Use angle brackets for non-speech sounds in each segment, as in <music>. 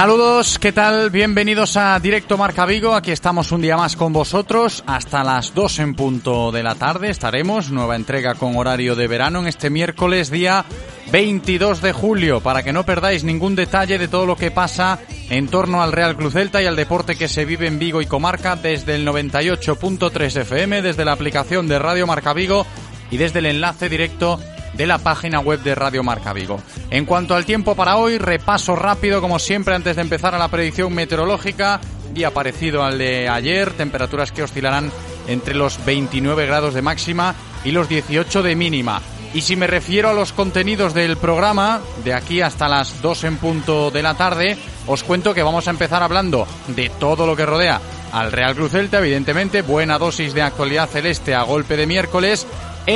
Saludos, ¿qué tal? Bienvenidos a Directo Marca Vigo. Aquí estamos un día más con vosotros. Hasta las 2 en punto de la tarde estaremos. Nueva entrega con horario de verano en este miércoles, día 22 de julio. Para que no perdáis ningún detalle de todo lo que pasa en torno al Real Cruz Celta y al deporte que se vive en Vigo y Comarca desde el 98.3 FM, desde la aplicación de Radio Marca Vigo y desde el enlace directo de la página web de Radio Marca Vigo. En cuanto al tiempo para hoy, repaso rápido como siempre antes de empezar a la predicción meteorológica. Día parecido al de ayer, temperaturas que oscilarán entre los 29 grados de máxima y los 18 de mínima. Y si me refiero a los contenidos del programa, de aquí hasta las 2 en punto de la tarde, os cuento que vamos a empezar hablando de todo lo que rodea al Real Cruz Celta, evidentemente, buena dosis de actualidad celeste a golpe de miércoles,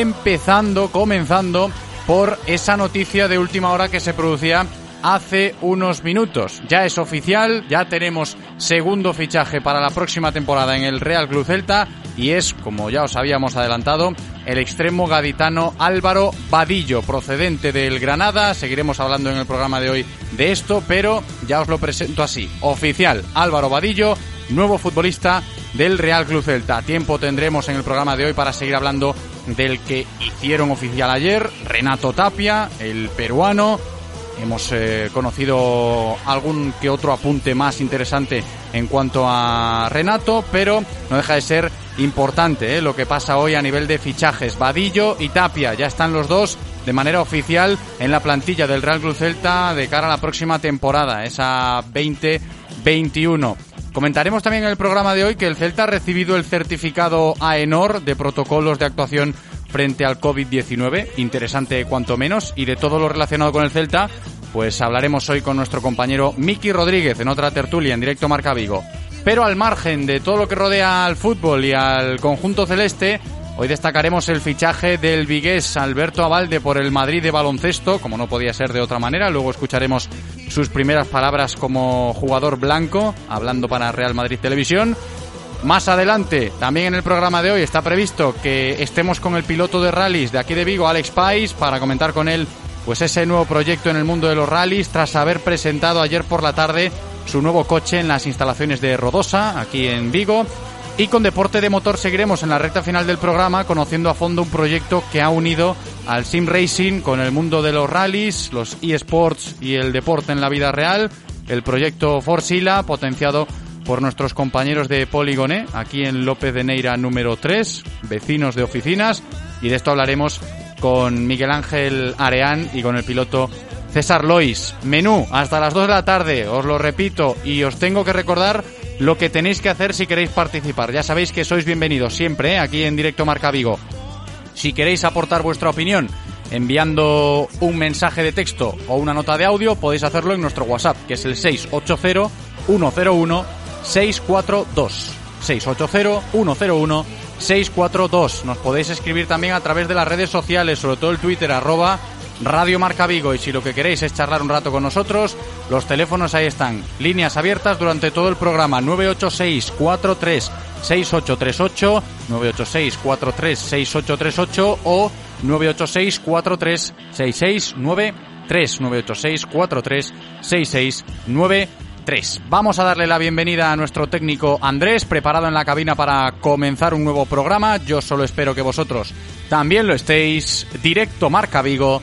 empezando, comenzando por esa noticia de última hora que se producía hace unos minutos. Ya es oficial, ya tenemos segundo fichaje para la próxima temporada en el Real Club Celta y es, como ya os habíamos adelantado, el extremo gaditano Álvaro Vadillo, procedente del Granada. Seguiremos hablando en el programa de hoy de esto, pero ya os lo presento así. Oficial, Álvaro Vadillo, nuevo futbolista del Real Club Celta. Tiempo tendremos en el programa de hoy para seguir hablando del que hicieron oficial ayer, Renato Tapia, el peruano. Hemos eh, conocido algún que otro apunte más interesante en cuanto a Renato, pero no deja de ser importante eh, lo que pasa hoy a nivel de fichajes. Vadillo y Tapia ya están los dos de manera oficial en la plantilla del Real Club Celta de cara a la próxima temporada, esa 2021. Comentaremos también en el programa de hoy que el Celta ha recibido el certificado AENOR de protocolos de actuación frente al COVID-19, interesante cuanto menos, y de todo lo relacionado con el Celta, pues hablaremos hoy con nuestro compañero Miki Rodríguez en otra tertulia en directo Marca Vigo. Pero al margen de todo lo que rodea al fútbol y al conjunto celeste, Hoy destacaremos el fichaje del vigués Alberto Abalde por el Madrid de baloncesto, como no podía ser de otra manera. Luego escucharemos sus primeras palabras como jugador blanco, hablando para Real Madrid Televisión. Más adelante, también en el programa de hoy está previsto que estemos con el piloto de rallies de aquí de Vigo, Alex Pais, para comentar con él pues ese nuevo proyecto en el mundo de los rallies tras haber presentado ayer por la tarde su nuevo coche en las instalaciones de Rodosa, aquí en Vigo. Y con deporte de motor seguiremos en la recta final del programa conociendo a fondo un proyecto que ha unido al sim racing con el mundo de los rallies, los eSports y el deporte en la vida real, el proyecto Forsila potenciado por nuestros compañeros de Polígoné, aquí en López de Neira número 3, vecinos de oficinas, y de esto hablaremos con Miguel Ángel Areán y con el piloto César Lois. Menú hasta las 2 de la tarde, os lo repito, y os tengo que recordar lo que tenéis que hacer si queréis participar. Ya sabéis que sois bienvenidos siempre ¿eh? aquí en directo Marca Vigo. Si queréis aportar vuestra opinión enviando un mensaje de texto o una nota de audio, podéis hacerlo en nuestro WhatsApp, que es el 680-101-642. 680-101-642. Nos podéis escribir también a través de las redes sociales, sobre todo el Twitter, arroba Radio Marca Vigo. Y si lo que queréis es charlar un rato con nosotros, los teléfonos ahí están. Líneas abiertas durante todo el programa. 986 43 6838, 986 43 6838 o 986 43 6693, 986 43 6693. Vamos a darle la bienvenida a nuestro técnico Andrés, preparado en la cabina para comenzar un nuevo programa. Yo solo espero que vosotros también lo estéis. Directo Marca Vigo.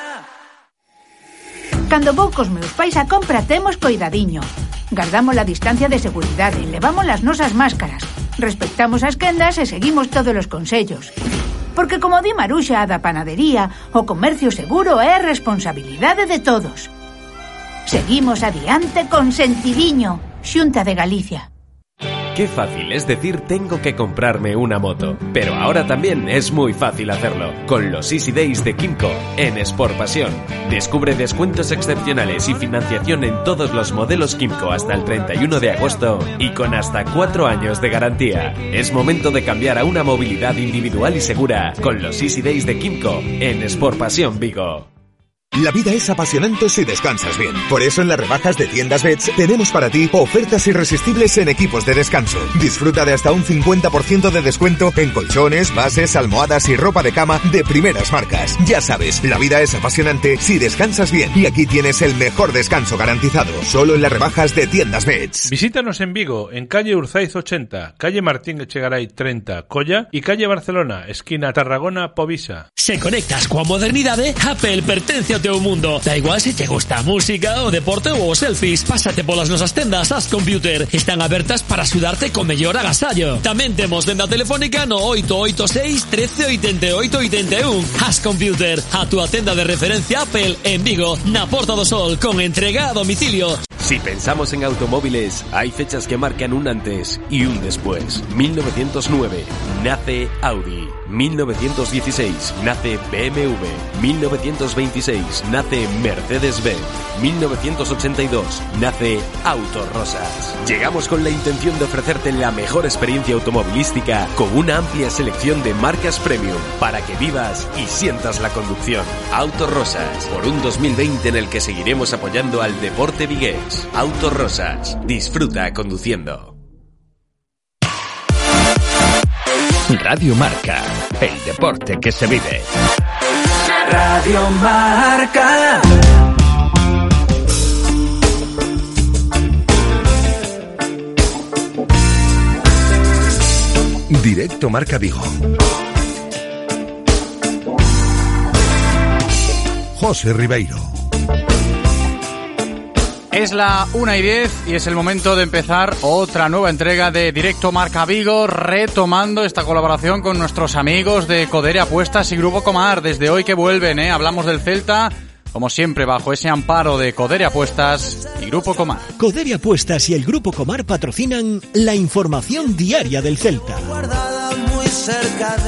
Cando vou cos meus pais a compra temos coidadiño. Gardamos a distancia de seguridade, levamos as nosas máscaras, respectamos as quendas e seguimos todos os consellos. Porque como di Maruxa a da panadería, o comercio seguro é responsabilidade de todos. Seguimos adiante con sentidiño, Xunta de Galicia. Qué fácil es decir tengo que comprarme una moto, pero ahora también es muy fácil hacerlo con los Easy Days de Kimco en Sport Pasión. Descubre descuentos excepcionales y financiación en todos los modelos Kimco hasta el 31 de agosto y con hasta 4 años de garantía. Es momento de cambiar a una movilidad individual y segura con los Easy Days de Kimco en Sport Pasión Vigo. La vida es apasionante si descansas bien. Por eso en las rebajas de Tiendas Beds tenemos para ti ofertas irresistibles en equipos de descanso. Disfruta de hasta un 50% de descuento en colchones, bases, almohadas y ropa de cama de primeras marcas. Ya sabes, la vida es apasionante si descansas bien. Y aquí tienes el mejor descanso garantizado. Solo en las rebajas de Tiendas Beds. Visítanos en Vigo, en calle Urzaiz 80, calle Martín Echegaray 30, Colla y calle Barcelona, esquina Tarragona, Povisa. Se conectas coa modernidade, Apple pertence ao teu mundo. Da igual se te gusta música, o deporte os selfies, pásate polas nosas tendas As Computer. Están abertas para axudarte co mellor agasallo. Tamén temos venda telefónica no 886 13 88 81. As Computer, a túa tenda de referencia Apple en Vigo, na Porta do Sol, con entrega a domicilio. Si pensamos en automóviles, hay fechas que marcan un antes y un después. 1909 nace Audi. 1916 nace BMW. 1926 nace Mercedes-Benz. 1982 nace Autorosas. Llegamos con la intención de ofrecerte la mejor experiencia automovilística con una amplia selección de marcas premium para que vivas y sientas la conducción. Autorosas, por un 2020 en el que seguiremos apoyando al deporte vigués. Autorosas, disfruta conduciendo. Radio Marca, el deporte que se vive. Radio Marca. Directo Marca Vigo. José Ribeiro. Es la 1 y 10 y es el momento de empezar otra nueva entrega de Directo Marca Vigo, retomando esta colaboración con nuestros amigos de Codere Apuestas y Grupo Comar. Desde hoy que vuelven, ¿eh? hablamos del Celta, como siempre, bajo ese amparo de Codere Apuestas y Grupo Comar. Codere Apuestas y el Grupo Comar patrocinan la información diaria del Celta.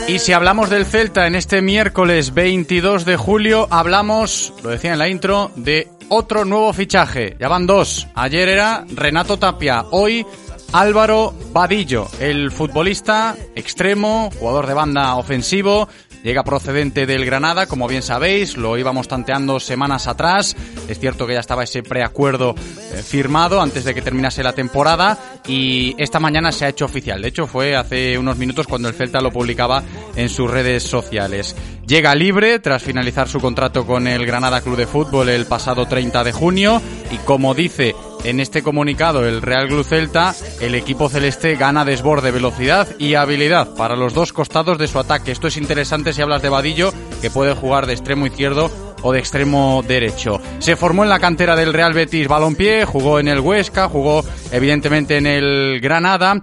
Y si hablamos del Celta en este miércoles 22 de julio, hablamos, lo decía en la intro, de otro nuevo fichaje. Ya van dos. Ayer era Renato Tapia, hoy Álvaro Vadillo, el futbolista extremo, jugador de banda ofensivo, llega procedente del Granada, como bien sabéis, lo íbamos tanteando semanas atrás. Es cierto que ya estaba ese preacuerdo eh, firmado antes de que terminase la temporada y esta mañana se ha hecho oficial. De hecho, fue hace unos minutos cuando el Celta lo publicaba en sus redes sociales. Llega libre tras finalizar su contrato con el Granada Club de Fútbol el pasado 30 de junio y como dice en este comunicado el Real Club Celta, el equipo celeste gana desborde, velocidad y habilidad para los dos costados de su ataque. Esto es interesante si hablas de Vadillo, que puede jugar de extremo izquierdo o de extremo derecho. Se formó en la cantera del Real Betis Balompié, jugó en el Huesca, jugó evidentemente en el Granada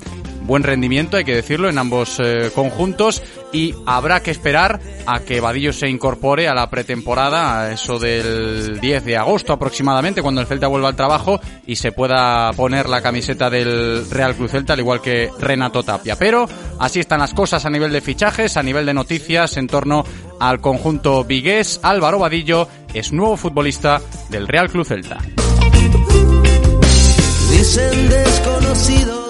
buen rendimiento, hay que decirlo, en ambos eh, conjuntos y habrá que esperar a que Vadillo se incorpore a la pretemporada, eso del 10 de agosto aproximadamente, cuando el Celta vuelva al trabajo y se pueda poner la camiseta del Real Cruz Celta, al igual que Renato Tapia. Pero así están las cosas a nivel de fichajes, a nivel de noticias en torno al conjunto vigués. Álvaro Vadillo es nuevo futbolista del Real Cruz Celta.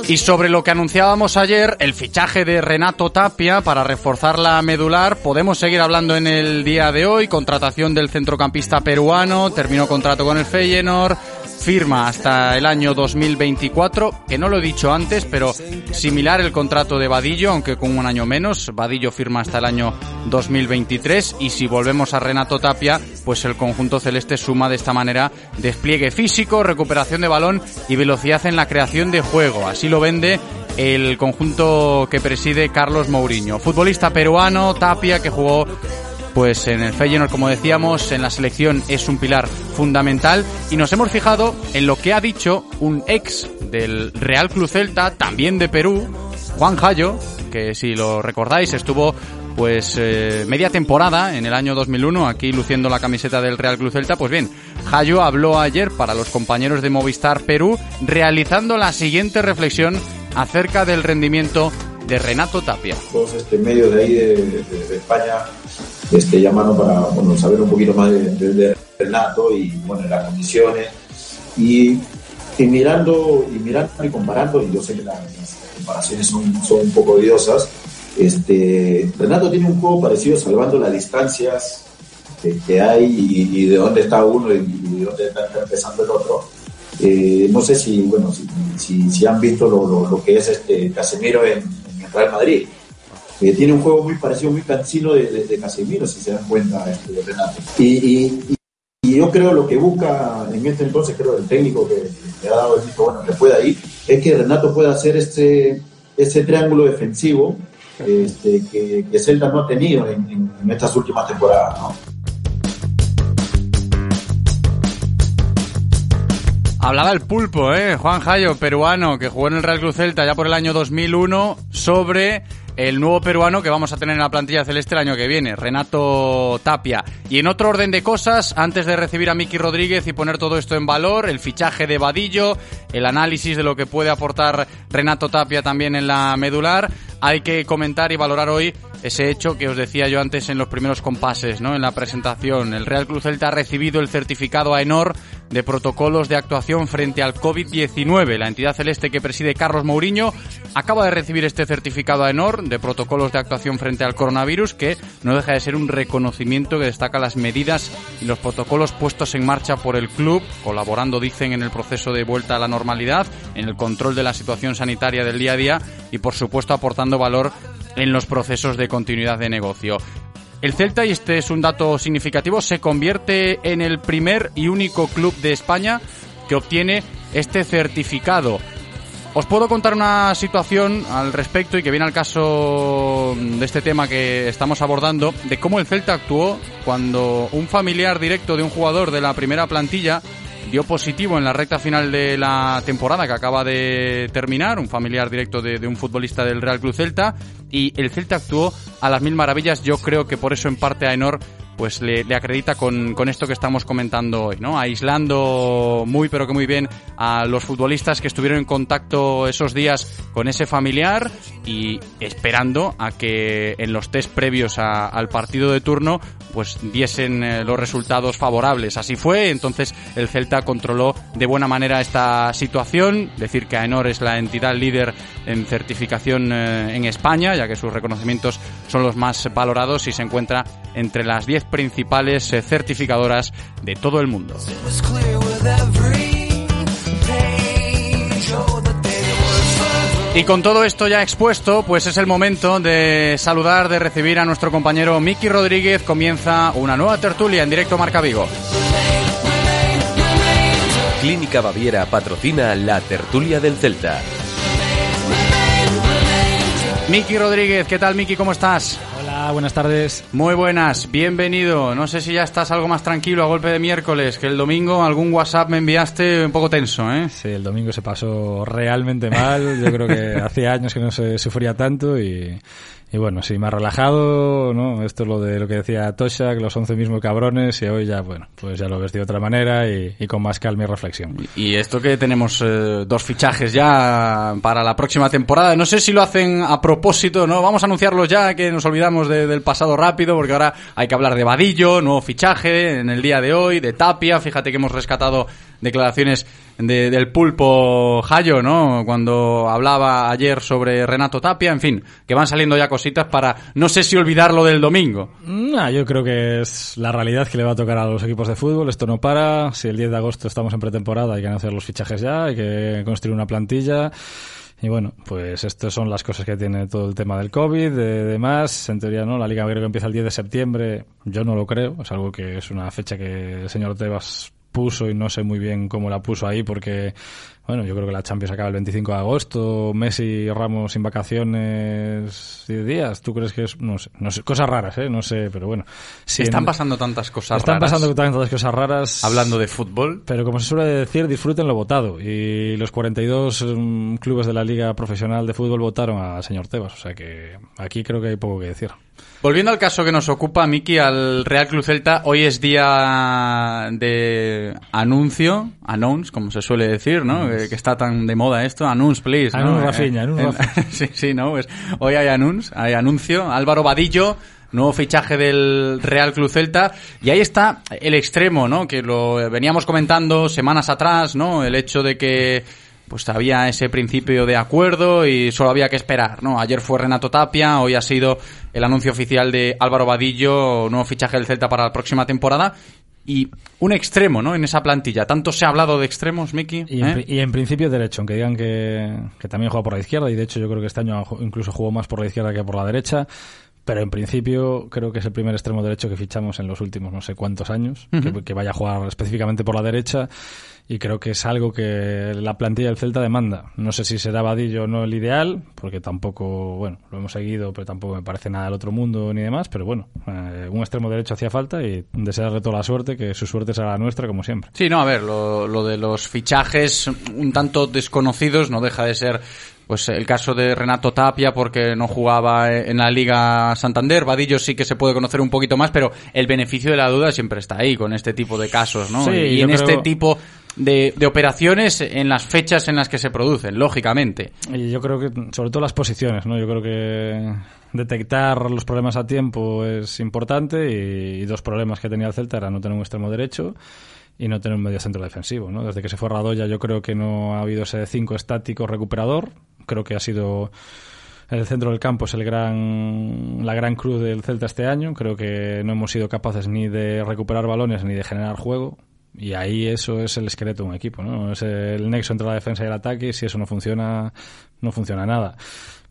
Y sobre lo que anunciábamos ayer, el fichaje de Renato Tapia para reforzar la medular, podemos seguir hablando en el día de hoy. Contratación del centrocampista peruano, terminó contrato con el Feyenoord, firma hasta el año 2024, que no lo he dicho antes, pero similar el contrato de Vadillo, aunque con un año menos. Vadillo firma hasta el año 2023 y si volvemos a Renato Tapia, pues el conjunto celeste suma de esta manera despliegue físico, recuperación de balón y velocidad en la creación de juego. Así lo vende el conjunto que preside Carlos Mourinho. Futbolista peruano, Tapia, que jugó pues en el Feyenoord, como decíamos, en la selección es un pilar fundamental y nos hemos fijado en lo que ha dicho un ex del Real Club Celta, también de Perú, Juan Jayo, que si lo recordáis estuvo pues eh, media temporada en el año 2001 aquí luciendo la camiseta del Real Club Celta, pues bien, Jayo habló ayer para los compañeros de Movistar Perú realizando la siguiente reflexión acerca del rendimiento de Renato Tapia. Todos este medio de ahí de, España este, llamaron para bueno, saber un poquito más de, de, de Renato y bueno, las condiciones. Y, y, mirando y mirando y comparando, y yo sé que las, las comparaciones son, son un poco odiosas, este, Renato tiene un juego parecido salvando las distancias que, que hay y, y, de dónde está uno y, y de dónde está, empezando el otro. Eh, no sé si, bueno, si, si, si han visto lo, lo, lo, que es este Casemiro en, en Real Madrid. Eh, tiene un juego muy parecido, muy cansino de, de, Casemiro, si se dan cuenta, este, de Renato. Y, y, y, yo creo lo que busca en este entonces, creo el técnico que, que ha dado el visto bueno que pueda ir, es que Renato pueda hacer este, ese triángulo defensivo este, que, Celta no ha tenido en, estas últimas temporadas. Hablaba el pulpo, ¿eh? Juan Jayo, peruano, que jugó en el Real Cruz Celta ya por el año 2001, sobre el nuevo peruano que vamos a tener en la plantilla celeste el año que viene, Renato Tapia. Y en otro orden de cosas, antes de recibir a Miki Rodríguez y poner todo esto en valor, el fichaje de Vadillo, el análisis de lo que puede aportar Renato Tapia también en la medular, hay que comentar y valorar hoy ese hecho que os decía yo antes en los primeros compases, ¿no? En la presentación. El Real Cruz Celta ha recibido el certificado AENOR de protocolos de actuación frente al COVID-19. La entidad celeste que preside Carlos Mourinho acaba de recibir este certificado AENOR de protocolos de actuación frente al coronavirus que no deja de ser un reconocimiento que destaca las medidas y los protocolos puestos en marcha por el club, colaborando, dicen, en el proceso de vuelta a la normalidad, en el control de la situación sanitaria del día a día y, por supuesto, aportando valor en los procesos de continuidad de negocio. El Celta, y este es un dato significativo, se convierte en el primer y único club de España que obtiene este certificado. Os puedo contar una situación al respecto y que viene al caso de este tema que estamos abordando, de cómo el Celta actuó cuando un familiar directo de un jugador de la primera plantilla dio positivo en la recta final de la temporada que acaba de terminar, un familiar directo de, un futbolista del Real Club Celta, y el Celta actuó a las mil maravillas. Yo creo que por eso en parte Aenor pues le, le acredita con, con, esto que estamos comentando hoy, ¿no? Aislando muy pero que muy bien a los futbolistas que estuvieron en contacto esos días con ese familiar y esperando a que en los test previos a, al partido de turno pues diesen eh, los resultados favorables. Así fue, entonces el Celta controló de buena manera esta situación, decir que AENOR es la entidad líder en certificación eh, en España, ya que sus reconocimientos son los más valorados y se encuentra entre las 10 principales eh, certificadoras de todo el mundo. Y con todo esto ya expuesto, pues es el momento de saludar, de recibir a nuestro compañero Miki Rodríguez. Comienza una nueva tertulia en directo Marca Vigo. Clínica Baviera patrocina la tertulia del Celta. Miki Rodríguez, ¿qué tal Miki? ¿Cómo estás? Hola, buenas tardes. Muy buenas, bienvenido. No sé si ya estás algo más tranquilo a golpe de miércoles, que el domingo algún WhatsApp me enviaste un poco tenso, ¿eh? Sí, el domingo se pasó realmente mal. Yo creo que <laughs> hacía años que no se sufría tanto y, Y bueno, sí, más relajado, ¿no? Esto es lo de lo que decía Tosha, que los 11 mismos cabrones, y hoy ya, bueno, pues ya lo ves de otra manera y, y con más calma y reflexión. Y esto que tenemos eh, dos fichajes ya para la próxima temporada, no sé si lo hacen a propósito, ¿no? Vamos a anunciarlos ya, que nos olvidamos de- del pasado rápido, porque ahora hay que hablar de Vadillo, nuevo fichaje en el día de hoy, de Tapia, fíjate que hemos rescatado declaraciones de- del pulpo Jayo, ¿no? Cuando hablaba ayer sobre Renato Tapia, en fin, que van saliendo ya cositas para, no sé si olvidarlo del domingo. Nah, yo creo que es la realidad que le va a tocar a los equipos de fútbol. Esto no para. Si el 10 de agosto estamos en pretemporada, hay que hacer los fichajes ya, hay que construir una plantilla. Y bueno, pues estas son las cosas que tiene todo el tema del COVID, de demás. En teoría, ¿no? La liga creo que empieza el 10 de septiembre. Yo no lo creo. Es algo que es una fecha que el señor Tebas puso y no sé muy bien cómo la puso ahí porque, bueno, yo creo que la Champions acaba el 25 de agosto, Messi y Ramos sin vacaciones 10 días. ¿Tú crees que es, no sé, no sé, cosas raras, eh? No sé, pero bueno. Si Están en- pasando tantas cosas están raras. pasando tantas cosas raras. Hablando de fútbol. Pero como se suele decir, disfruten lo votado. Y los 42 mm, clubes de la Liga Profesional de Fútbol votaron al señor Tebas. O sea que aquí creo que hay poco que decir. Volviendo al caso que nos ocupa, Miki, al Real Club Celta, hoy es día de anuncio, announce, como se suele decir, ¿no? Que, que está tan de moda esto, announce, please, ¿no? Announce, Rafinha, announce, Eh, <laughs> sí, sí, ¿no? Pues hoy hay announce, hay anuncio, Álvaro Vadillo, nuevo fichaje del Real Club Celta, y ahí está el extremo, ¿no? Que lo veníamos comentando semanas atrás, ¿no? El hecho de que pues había ese principio de acuerdo y solo había que esperar, ¿no? Ayer fue Renato Tapia, hoy ha sido el anuncio oficial de Álvaro Vadillo, nuevo fichaje del Celta para la próxima temporada y un extremo, ¿no? En esa plantilla. Tanto se ha hablado de extremos, Miki. Y en, ¿eh? y en principio derecho, aunque digan que, que también juega por la izquierda. Y de hecho yo creo que este año incluso jugó más por la izquierda que por la derecha. Pero en principio creo que es el primer extremo derecho que fichamos en los últimos no sé cuántos años, que vaya a jugar específicamente por la derecha y creo que es algo que la plantilla del Celta demanda. No sé si será Vadillo o no el ideal, porque tampoco, bueno, lo hemos seguido, pero tampoco me parece nada del otro mundo ni demás, pero bueno, eh, un extremo derecho hacía falta y desearle toda la suerte, que su suerte será la nuestra como siempre. Sí, no, a ver, lo, lo de los fichajes un tanto desconocidos no deja de ser pues el caso de Renato Tapia porque no jugaba en la Liga Santander, Vadillo sí que se puede conocer un poquito más, pero el beneficio de la duda siempre está ahí con este tipo de casos, ¿no? Sí, y en este tipo de, de operaciones en las fechas en las que se producen, lógicamente. Y yo creo que, sobre todo las posiciones, ¿no? Yo creo que detectar los problemas a tiempo es importante y, y dos problemas que tenía el Celta era no tener un extremo derecho y no tener un medio centro defensivo, ¿no? Desde que se fue Radoya yo creo que no ha habido ese 5 estático recuperador. Creo que ha sido el centro del campo es el gran la gran cruz del Celta este año. Creo que no hemos sido capaces ni de recuperar balones ni de generar juego. Y ahí eso es el esqueleto de un equipo, ¿no? Es el nexo entre la defensa y el ataque y si eso no funciona, no funciona nada.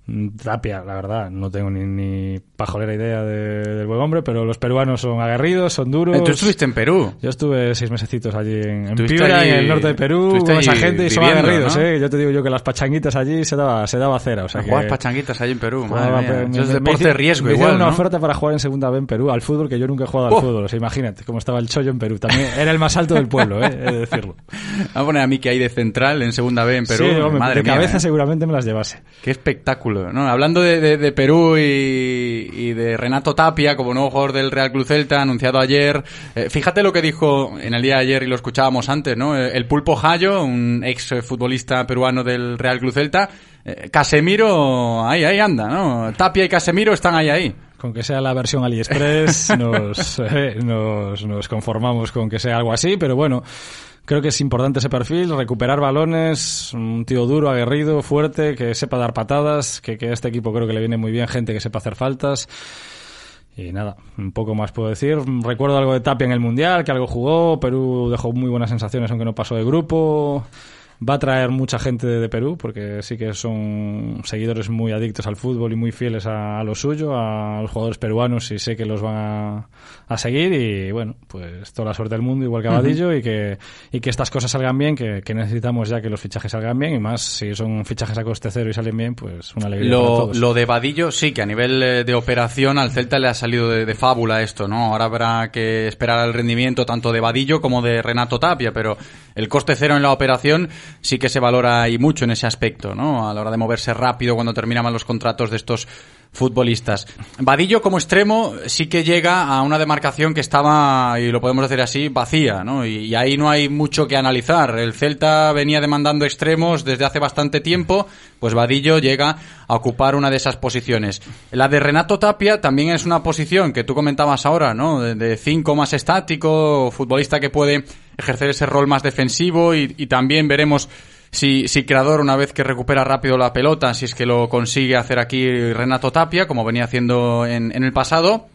Mm, Tapia, la verdad, no tengo ni, ni pajolera idea de- del buen hombre, pero los peruanos son aguerridos, son duros. Eh, Tú estuviste en Perú. Yo estuve seis mesecitos allí en, en Piura, allí- en el norte de Perú, con esa allí gente y son aguerridos, ¿no? ¿eh? Yo te digo yo que las pachanguitas allí se daba, se daba cera, o sea que... Jugar pachanguitas ahí en Perú, madre Jugaba, mía. me- es deporte de riesgo me igual, una ¿no? oferta para jugar en segunda B en Perú, al fútbol, que yo nunca he jugado al Oh. fútbol. O sea, imagínate cómo estaba el chollo en Perú. También era el más alto del pueblo, ¿eh? he de decirlo. <laughs> Vamos a poner a Miki ahí de central en segunda B en Perú. sí, hombre, madre de mía, cabeza ¿eh? seguramente me las llevase. Qué espectáculo, ¿no? Hablando de, de- de Perú y, y de Renato Tapia como nuevo jugador del Real Club Celta, anunciado ayer. eh, fíjate lo que dijo en el día de ayer y lo escuchábamos antes, ¿no? Eh, El Pulpo Jayo, un ex futbolista peruano del Real Club Celta. eh, Casemiro, ahí, ahí anda, ¿no? Tapia y Casemiro están ahí, ahí. Con que sea la versión AliExpress <laughs> nos, eh, nos, nos conformamos con que sea algo así, pero bueno, creo que es importante ese perfil, recuperar balones, un tío duro, aguerrido, fuerte, que sepa dar patadas, que, a este equipo creo que le viene muy bien gente que sepa hacer faltas. Y nada, un poco más puedo decir. Recuerdo algo de Tapia en el Mundial, que algo jugó, Perú dejó muy buenas sensaciones aunque no pasó de grupo. Va a traer mucha gente de, de Perú, porque sí que son seguidores muy adictos al fútbol y muy fieles a, a lo suyo, a los jugadores peruanos, y sé que los van a, a seguir. Y bueno, pues toda la suerte del mundo, igual que a Ujú. Vadillo, y, que, y que estas cosas salgan bien, que, que necesitamos ya que los fichajes salgan bien, y más si son fichajes a coste cero y salen bien, pues una alegría para Lo, todos. lo de Vadillo, sí, que a nivel eh, de operación al Celta le ha salido de, de fábula esto, ¿no? Ahora habrá que esperar el rendimiento tanto de Vadillo como de Renato Tapia, pero el coste cero en la operación sí que se valora y mucho en ese aspecto, ¿no? A la hora de moverse rápido cuando terminan los contratos de estos futbolistas. Vadillo como extremo sí que llega a una demarcación que estaba, y lo podemos decir así, vacía, ¿no? Y, ahí no hay mucho que analizar. El Celta venía demandando extremos desde hace bastante tiempo, pues Vadillo llega a ocupar una de esas posiciones. La de Renato Tapia también es una posición que tú comentabas ahora, ¿no? De, cinco más estático, futbolista que puede ejercer ese rol más defensivo y también veremos si, si Creador, una vez que recupera rápido la pelota, si es que lo consigue hacer aquí Renato Tapia, como venía haciendo en, en el pasado.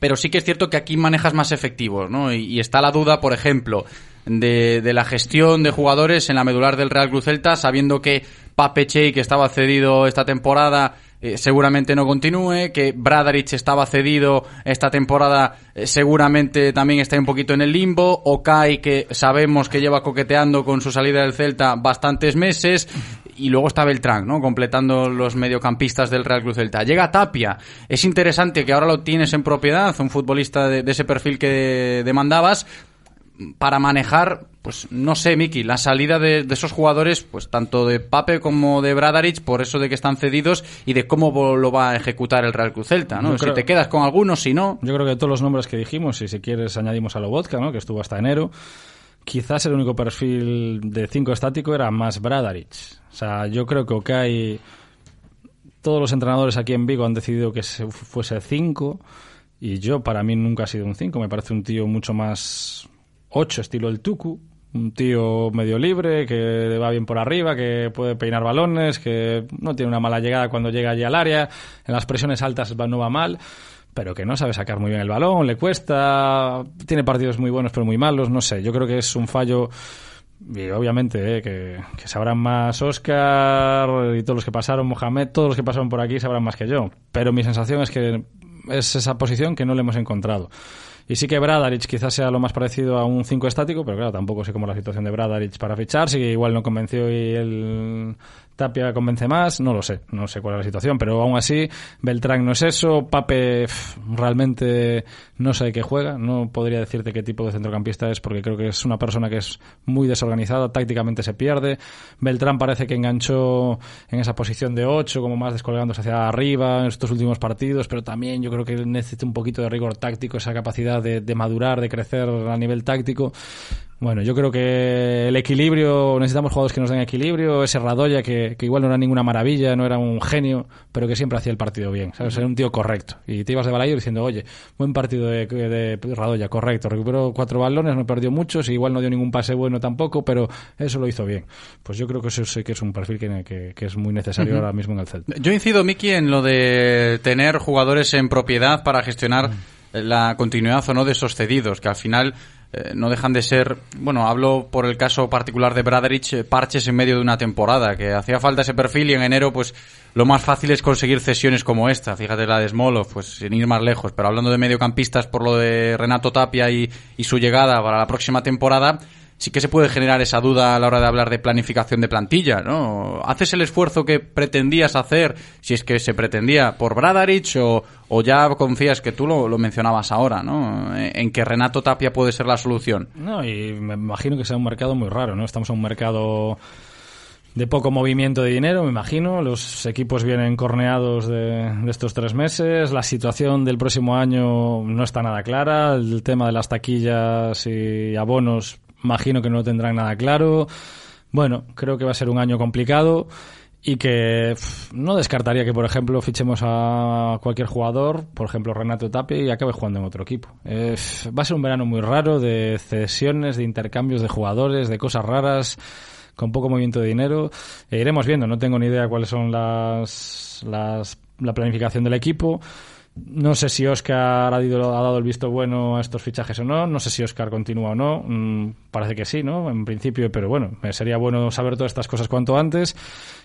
Pero sí que es cierto que aquí manejas más efectivos, ¿no? Y, está la duda, por ejemplo, de, de, la gestión de jugadores en la medular del Real Cruz Celta, sabiendo que Pape Chey, que estaba cedido esta temporada, eh, seguramente no continúe, que Bradaric estaba cedido esta temporada, eh, seguramente también está un poquito en el limbo, Okai, que sabemos que lleva coqueteando con su salida del Celta bastantes meses, y luego está Beltrán, ¿no? Completando los mediocampistas del Real Cruz Celta. Llega Tapia. Es interesante que ahora lo tienes en propiedad, un futbolista de ese perfil que demandabas, para manejar, pues no sé, Miki, la salida de, de, esos jugadores, pues tanto de Pape como de Bradaric, por eso de que están cedidos y de cómo lo va a ejecutar el Real Cruz Celta, ¿no? si te quedas con algunos, si no. Yo creo que todos los nombres que dijimos, y si quieres añadimos a Lobotka, ¿no? Que estuvo hasta enero. Quizás el único perfil de 5 estático era más Bradaric. O sea, yo creo que Okai. Todos los entrenadores aquí en Vigo han decidido que se fuese 5. Y yo, para mí, nunca ha sido un 5. Me parece un tío mucho más 8, estilo el Tucu. Un tío medio libre, que va bien por arriba, que puede peinar balones, que no tiene una mala llegada cuando llega allí al área. En las presiones altas no va mal pero que no sabe sacar muy bien el balón, le cuesta, tiene partidos muy buenos pero muy malos, no sé, yo creo que es un fallo y obviamente eh, que, que, sabrán más Oscar y todos los que pasaron, Mohamed, todos los que pasaron por aquí sabrán más que yo, pero mi sensación es que es esa posición que no le hemos encontrado. Y sí que Bradaric quizás sea lo más parecido a un 5 estático, pero claro, tampoco sé cómo la situación de Bradaric para fichar, que igual no convenció y el Tapia convence más, no lo sé, no sé cuál es la situación, pero aún así Beltrán no es eso, Pape realmente no sé qué juega, no podría decirte qué tipo de centrocampista es porque creo que es una persona que es muy desorganizada, tácticamente se pierde, Beltrán parece que enganchó en esa posición de 8, como más descolgándose hacia arriba en estos últimos partidos, pero también yo creo que necesita un poquito de rigor táctico, esa capacidad de, de madurar, de crecer a nivel táctico. Bueno, yo creo que el equilibrio, necesitamos jugadores que nos den equilibrio, ese Radoya que, que, igual no era ninguna maravilla, no era un genio, pero que siempre hacía el partido bien, ¿sabes? Era un tío correcto. Y te ibas de Balayo diciendo, oye, buen partido de, de Radoya, correcto, recuperó cuatro balones, no perdió muchos, igual no dio ningún pase bueno tampoco, pero eso lo hizo bien. Pues yo creo que eso sí que es un perfil que, que, que es muy necesario uh -huh. ahora mismo en el Celta. Yo incido, Miki, en lo de tener jugadores en propiedad para gestionar uh -huh. La continuidad o no de esos cedidos, que al final eh, no dejan de ser, bueno, hablo por el caso particular de Braderich, eh, parches en medio de una temporada, que hacía falta ese perfil y en enero, pues lo más fácil es conseguir cesiones como esta, fíjate la de Smolov, pues sin ir más lejos, pero hablando de mediocampistas por lo de Renato Tapia y, y su llegada para la próxima temporada, sí que se puede generar esa duda a la hora de hablar de planificación de plantilla, ¿no? ¿Haces el esfuerzo que pretendías hacer, si es que se pretendía, por Bradaric o, o ya confías que tú lo, lo, mencionabas ahora, ¿no? En que Renato Tapia puede ser la solución. No, y me imagino que sea un mercado muy raro, ¿no? Estamos en un mercado de poco movimiento de dinero, me imagino. Los equipos vienen corneados de, estos tres meses. La situación del próximo año no está nada clara. El tema de las taquillas y abonos imagino que no lo tendrán nada claro. Bueno, creo que va a ser un año complicado y que pff, no descartaría que, por ejemplo, fichemos a cualquier jugador, por ejemplo Renato Tapia, y acabe jugando en otro equipo. Eh, va a ser un verano muy raro de cesiones, de intercambios de jugadores, de cosas raras, con poco movimiento de dinero. E iremos viendo, no tengo ni idea cuáles son las, las la planificación del equipo. No sé si Oscar ha, dado el visto bueno a estos fichajes o no. No sé si Oscar continúa o no. Mm, parece que sí, ¿no? En principio, pero bueno, sería bueno saber todas estas cosas cuanto antes.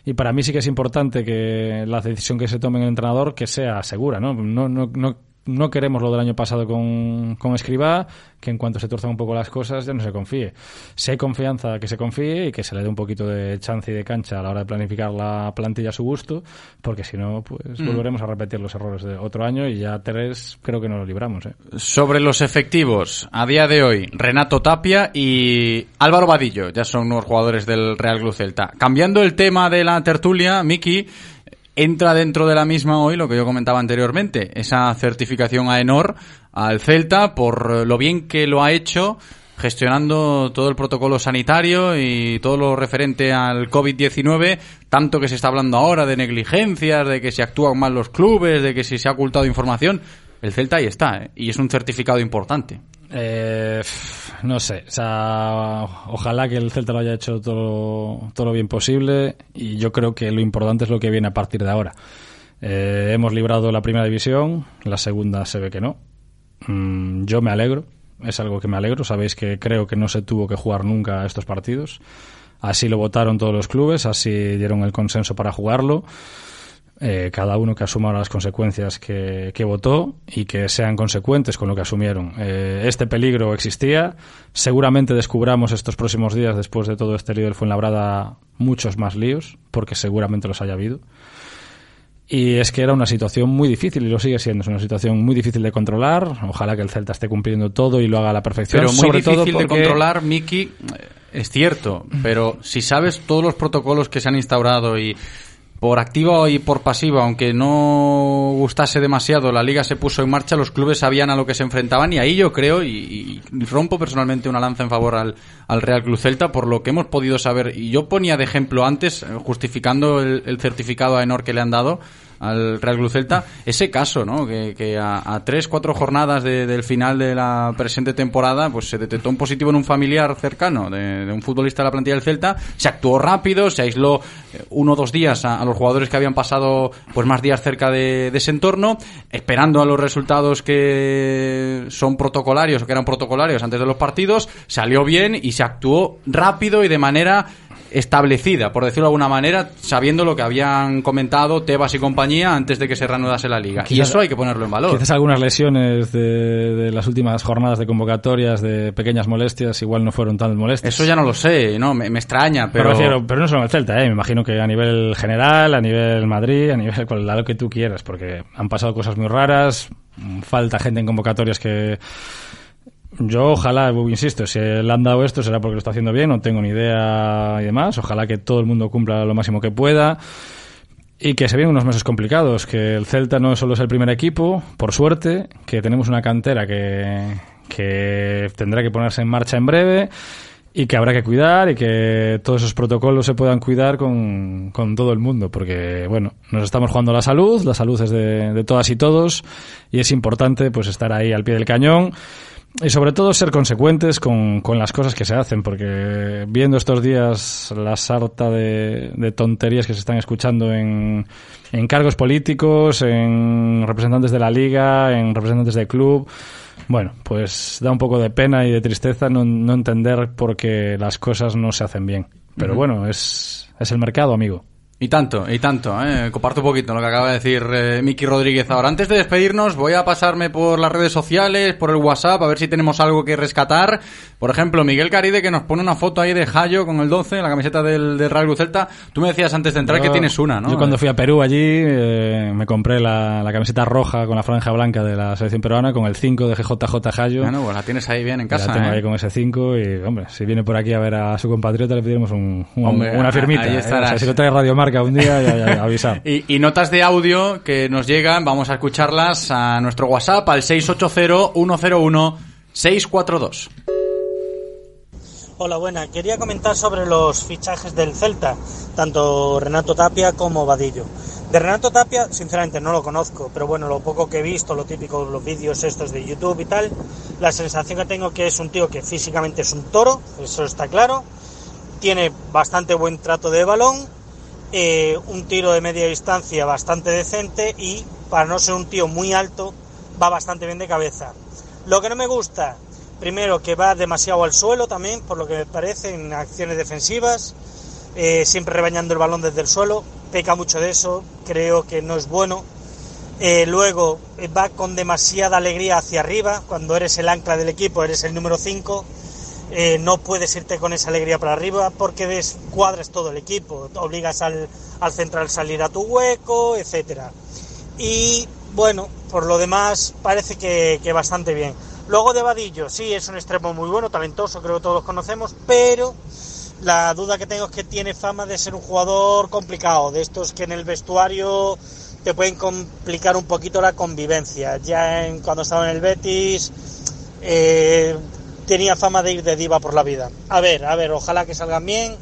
Y para mí sí que es importante que la decisión que se tome en el entrenador que sea segura, ¿no? No, no, no no queremos lo del año pasado con, con Escribá, que en cuanto se tuerzan un poco las cosas ya no se confíe. Si hay confianza, que se confíe y que se le dé un poquito de chance y de cancha a la hora de planificar la plantilla a su gusto, porque si no, pues mm. volveremos a repetir los errores de otro año y ya tres creo que no los libramos. ¿eh? Sobre los efectivos, a día de hoy, Renato Tapia y Álvaro Vadillo, ya son unos jugadores del Real Club Celta. Cambiando el tema de la tertulia, Miki, entra dentro de la misma hoy lo que yo comentaba anteriormente, esa certificación a Enor al Celta por lo bien que lo ha hecho gestionando todo el protocolo sanitario y todo lo referente al COVID-19, tanto que se está hablando ahora de negligencias, de que se actúan mal los clubes, de que si se ha ocultado información. El Celta ahí está, ¿eh? y es un certificado importante. Eh, no sé, o sea, ojalá que el Celta lo haya hecho todo, todo lo bien posible y yo creo que lo importante es lo que viene a partir de ahora. Eh, hemos librado la primera división, la segunda se ve que no. Mm, yo me alegro, es algo que me alegro. Sabéis que creo que no se tuvo que jugar nunca estos partidos. Así lo votaron todos los clubes, así dieron el consenso para jugarlo. Eh, cada uno que asuma las consecuencias que, votó y que sean consecuentes con lo que asumieron. Eh, este peligro existía. Seguramente descubramos estos próximos días, después de todo este lío del Fuenlabrada, muchos más líos, porque seguramente los haya habido. Y es que era una situación muy difícil y lo sigue siendo. Es una situación muy difícil de controlar. Ojalá que el Celta esté cumpliendo todo y lo haga a la perfección. Pero muy difícil de controlar, Miki, eh, es cierto. Pero si sabes todos los protocolos que se han instaurado y por activa y por pasiva, aunque no gustase demasiado, la liga se puso en marcha, los clubes sabían a lo que se enfrentaban y ahí yo creo, y, rompo personalmente una lanza en favor al, al, Real Club Celta por lo que hemos podido saber. Y yo ponía de ejemplo antes, justificando el, el certificado a Enor que le han dado, al Real Club Celta, ese caso, ¿no? Que, a, tres, cuatro jornadas del final de la presente temporada, pues se detectó un positivo en un familiar cercano de, un futbolista de la plantilla del Celta, se actuó rápido, se aisló eh, uno o dos días a, los jugadores que habían pasado pues más días cerca de, de, ese entorno, esperando a los resultados que son protocolarios o que eran protocolarios antes de los partidos, salió bien y se actuó rápido y de manera establecida, por decirlo de alguna manera, sabiendo lo que habían comentado Tebas y compañía antes de que se reanudase la liga. y eso hay que ponerlo en valor. Quizás algunas lesiones de, las últimas jornadas de convocatorias de pequeñas molestias igual no fueron tan molestias. Eso ya no lo sé, no me, extraña, pero... Pero, no solo en el Celta, ¿eh? me imagino que a nivel general, a nivel Madrid, a nivel cual, lo que tú quieras, porque han pasado cosas muy raras, falta gente en convocatorias que yo ojalá, insisto, si le han dado esto será porque lo está haciendo bien, no tengo ni idea y demás. Ojalá que todo el mundo cumpla lo máximo que pueda y que se vienen unos meses complicados, que el Celta no solo es el primer equipo, por suerte, que tenemos una cantera que, que tendrá que ponerse en marcha en breve y que habrá que cuidar y que todos esos protocolos se puedan cuidar con, con todo el mundo, porque bueno, nos estamos jugando la salud, la salud es de, de todas y todos y es importante pues estar ahí al pie del cañón y sobre todo ser consecuentes con, con, las cosas que se hacen, porque viendo estos días la sarta de, de tonterías que se están escuchando en, en, cargos políticos, en representantes de la liga, en representantes del club, bueno, pues da un poco de pena y de tristeza no, no entender por qué las cosas no se hacen bien. Pero bueno, es, es el mercado, amigo. Y tanto, y tanto, ¿eh? comparto un poquito lo que acaba de decir eh, Miki Rodríguez ahora. Antes de despedirnos, voy a pasarme por las redes sociales, por el WhatsApp, a ver si tenemos algo que rescatar. Por ejemplo, Miguel Caride, que nos pone una foto ahí de Jayo con el 12, la camiseta del, del Real Celta. Tú me decías antes de entrar que tienes una, ¿no? Yo cuando fui a Perú allí, eh, me compré la, la, camiseta roja con la franja blanca de la selección peruana, con el 5 de GJJ Jayo. Bueno, pues la tienes ahí bien en casa, La tengo ¿eh? ahí con ese 5 y, hombre, si viene por aquí a ver a su compatriota, le pediremos un, una firmita. Ahí estarás. O sea, si lo trae Radio Marca un día, ya. <laughs> Y, notas de audio que nos llegan, vamos a escucharlas a nuestro WhatsApp al 680-101-642. Hola, buena. Quería comentar sobre los fichajes del Celta, tanto Renato Tapia como Vadillo. De Renato Tapia, sinceramente no lo conozco, pero bueno, lo poco que he visto, lo típico, los vídeos estos de YouTube y tal, la sensación que tengo que es un tío que físicamente es un toro, eso está claro, tiene bastante buen trato de balón eh, un tiro de media distancia bastante decente y para no ser un tío muy alto va bastante bien de cabeza. Lo que no me gusta, primero que va demasiado al suelo también, por lo que me parece, en acciones defensivas, eh, siempre rebañando el balón desde el suelo, peca mucho de eso, creo que no es bueno. Eh, luego va con demasiada alegría hacia arriba, cuando eres el ancla del equipo, eres el número 5 eh, no puedes irte con esa alegría para arriba porque descuadras todo el equipo, obligas al, al central salir a tu hueco, etcétera. Y bueno, por lo demás parece que, que, bastante bien. Luego de Vadillo, sí, es un extremo muy bueno, talentoso, creo que todos conocemos, pero La duda que tengo es que tiene fama de ser un jugador complicado, de estos que en el vestuario te pueden complicar un poquito la convivencia. Ya en, cuando estaba en el Betis eh, tenía fama de ir de diva por la vida. A ver, a ver, ojalá que salgan bien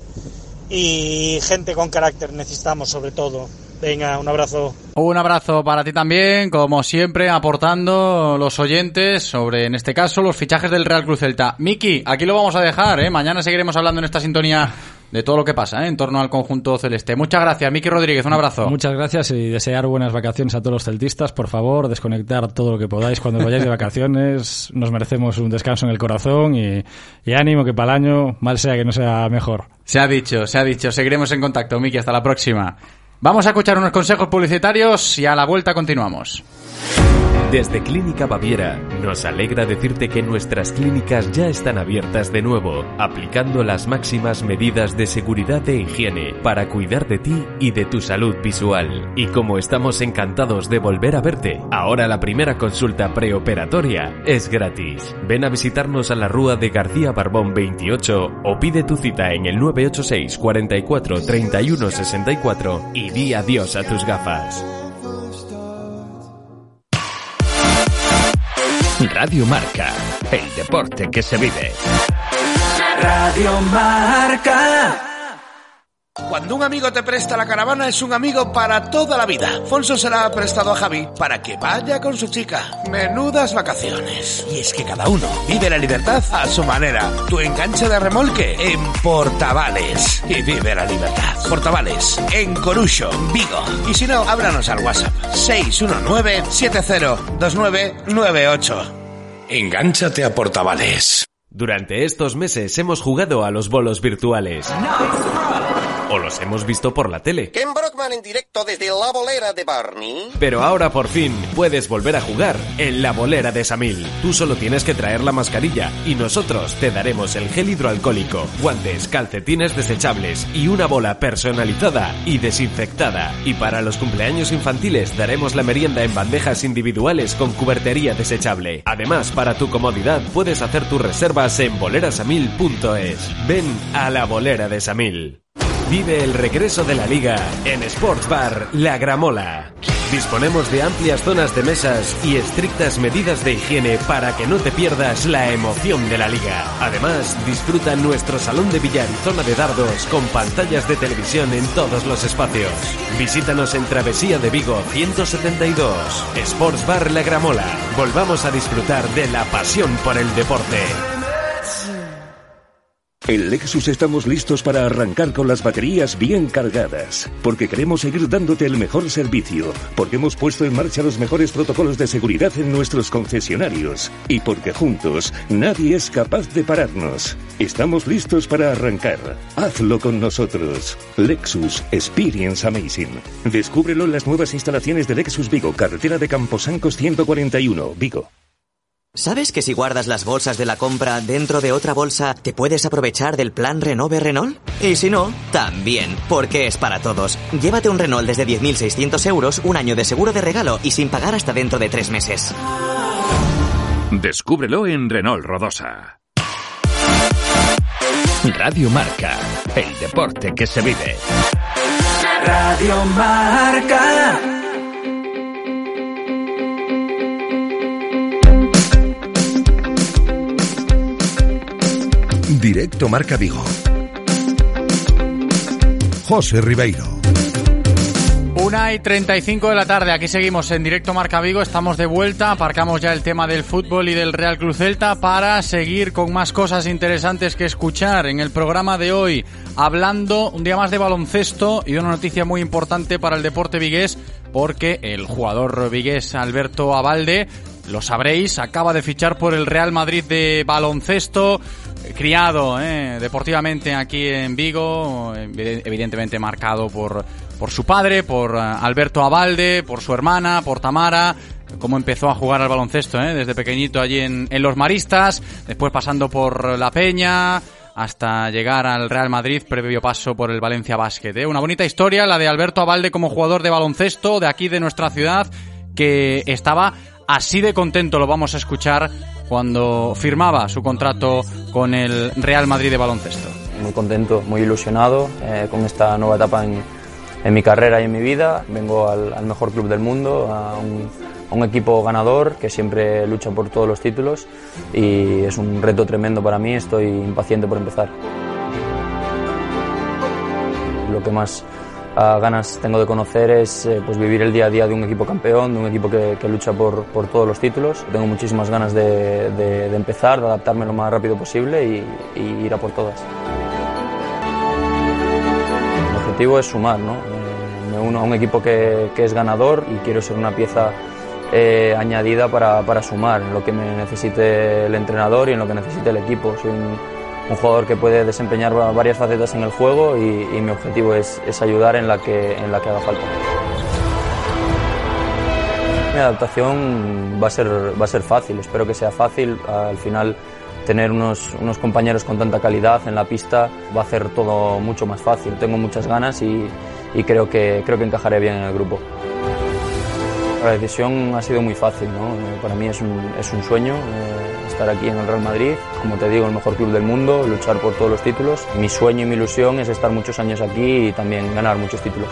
y gente con carácter necesitamos sobre todo. Venga, un abrazo. Un abrazo para ti también, como siempre, aportando los oyentes sobre, en este caso, los fichajes del Real Cruz Celta. Miki, aquí lo vamos a dejar, ¿eh? Mañana seguiremos hablando en esta sintonía de todo lo que pasa ¿eh? en torno al conjunto celeste. Muchas gracias, Miki Rodríguez, un abrazo. Muchas gracias y desear buenas vacaciones a todos los celtistas. Por favor, desconectar todo lo que podáis cuando vayáis de vacaciones. <laughs> Nos merecemos un descanso en el corazón y, y ánimo que para el año, mal sea que no sea mejor. Se ha dicho, se ha dicho. Seguiremos en contacto, Miki. Hasta la próxima. Vamos a escuchar unos consejos publicitarios y a la vuelta continuamos. Desde Clínica Baviera, nos alegra decirte que nuestras clínicas ya están abiertas de nuevo, aplicando las máximas medidas de seguridad e higiene para cuidar de ti y de tu salud visual. Y como estamos encantados de volver a verte, ahora la primera consulta preoperatoria es gratis. Ven a visitarnos a la Rúa de García Barbón 28 o pide tu cita en el 986 44 31 64 y di adiós a tus gafas. Radio Marca, el deporte que se vive. Radio Marca. Cuando un amigo te presta la caravana es un amigo para toda la vida. Fonso se la ha prestado a Javi para que vaya con su chica. Menudas vacaciones. Y es que cada uno vive la libertad a su manera. Tu enganche de remolque en Portavales. Y vive la libertad. Portavales, en Corucho, Vigo. Y si no, háblanos al WhatsApp. 619-702998. Engánchate a Portavales. Durante estos meses hemos jugado a los bolos virtuales. O los hemos visto por la tele. Ken Brockman en directo desde la bolera de Barney. Pero ahora por fin puedes volver a jugar en la bolera de Samil. Tú solo tienes que traer la mascarilla y nosotros te daremos el gel hidroalcohólico, guantes, calcetines desechables y una bola personalizada y desinfectada. Y para los cumpleaños infantiles daremos la merienda en bandejas individuales con cubertería desechable. Además, para tu comodidad puedes hacer tus reservas en bolerasamil.es. Ven a la bolera de Samil. Vive el regreso de la liga en Sports Bar La Gramola. Disponemos de amplias zonas de mesas y estrictas medidas de higiene para que no te pierdas la emoción de la liga. Además, disfruta nuestro salón de billar y zona de dardos con pantallas de televisión en todos los espacios. Visítanos en Travesía de Vigo 172. Sports Bar La Gramola. Volvamos a disfrutar de la pasión por el deporte. En Lexus estamos listos para arrancar con las baterías bien cargadas, porque queremos seguir dándote el mejor servicio, porque hemos puesto en marcha los mejores protocolos de seguridad en nuestros concesionarios y porque juntos nadie es capaz de pararnos. Estamos listos para arrancar. Hazlo con nosotros. Lexus Experience Amazing. Descúbrelo en las nuevas instalaciones de Lexus Vigo, carretera de Camposancos 141, Vigo. ¿Sabes que si guardas las bolsas de la compra dentro de otra bolsa, te puedes aprovechar del plan Renove Renault? Y si no, también, porque es para todos. Llévate un Renault desde 10.600 euros, un año de seguro de regalo y sin pagar hasta dentro de tres meses. Descúbrelo en Renault Rodosa. Radio Marca, el deporte que se vive. Radio Marca. Directo Marca Vigo. José Ribeiro. Una y 35 de la tarde, aquí seguimos en directo Marca Vigo, estamos de vuelta, aparcamos ya el tema del fútbol y del Real Cruz Celta para seguir con más cosas interesantes que escuchar en el programa de hoy, hablando un día más de baloncesto y una noticia muy importante para el deporte vigués, porque el jugador vigués Alberto Abalde, lo sabréis, acaba de fichar por el Real Madrid de baloncesto, criado eh, deportivamente aquí en Vigo, evidentemente marcado por, por su padre, por uh, Alberto Abalde, por su hermana, por Tamara, cómo empezó a jugar al baloncesto eh, desde pequeñito allí en, Los Maristas, después pasando por La Peña, hasta llegar al Real Madrid, previo paso por el Valencia Basket. ¿eh? Una bonita historia, la de Alberto Abalde como jugador de baloncesto de aquí de nuestra ciudad, que estaba así de contento, lo vamos a escuchar cuando firmaba su contrato con el Real Madrid de baloncesto. muy contento, muy ilusionado eh, con esta nueva etapa en, en, mi carrera y en mi vida. Vengo al, mejor club del mundo, a un, a un, equipo ganador que siempre lucha por todos los títulos y es un reto tremendo para mí, estoy impaciente por empezar. Lo que más uh, ganas tengo de conocer es eh, pues vivir el día a día de un equipo campeón, de un equipo que, que lucha por, por, todos los títulos. Tengo muchísimas ganas de, de, de, empezar, de adaptarme lo más rápido posible y, y ir a por todas. Mi objetivo es sumar, ¿no? Eh, me uno a un equipo que, que, es ganador y quiero ser una pieza eh, añadida para, para, sumar en lo que me necesite el entrenador y en lo que necesite el equipo. Soy un, un jugador que puede desempeñar varias facetas en el juego y, mi objetivo es, es, ayudar en la, que, en la que haga falta. Mi adaptación va a, ser, va a ser fácil, espero que sea fácil. Al final tener unos, unos compañeros con tanta calidad en la pista va a hacer todo mucho más fácil. Tengo muchas ganas y, y creo, que, creo que encajaré bien en el grupo. La decisión ha sido muy fácil, ¿no? para mí es un, es un sueño. Eh, estar aquí en el Real Madrid, como te digo, el mejor club del mundo, luchar por todos los títulos. Mi sueño y mi ilusión es estar muchos años aquí y también ganar muchos títulos.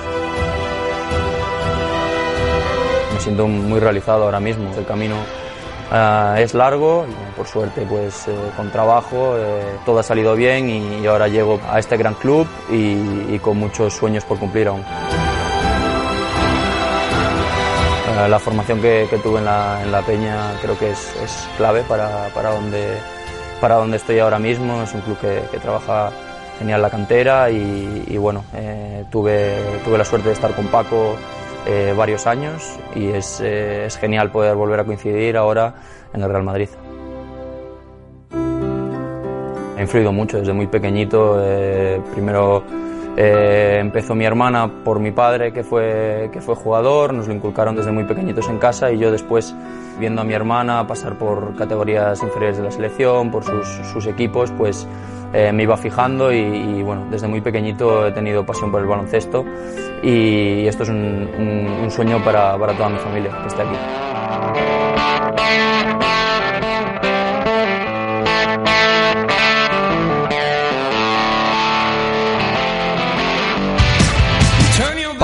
Me siento muy realizado ahora mismo. El camino uh, es largo, por suerte, pues eh, con trabajo, eh, todo ha salido bien y, ahora llego a este gran club y con muchos sueños por cumplir aún. La formación que, tuve en la, en la, Peña creo que es, clave para, para, donde, para donde estoy ahora mismo. Es un club que, trabaja genial la cantera y, bueno, eh, tuve, tuve la suerte de estar con Paco eh, varios años y es, eh, es genial poder volver a coincidir ahora en el Real Madrid. Ha influido mucho desde muy pequeñito, primero eh, empezó mi hermana por mi padre, que fue, que fue jugador, nos lo inculcaron desde muy pequeñitos en casa y yo después, viendo a mi hermana pasar por categorías inferiores de la selección, por sus, sus equipos, pues eh, me iba fijando y, y, bueno, desde muy pequeñito he tenido pasión por el baloncesto y esto es un, un, un sueño para, para toda mi familia que esté aquí.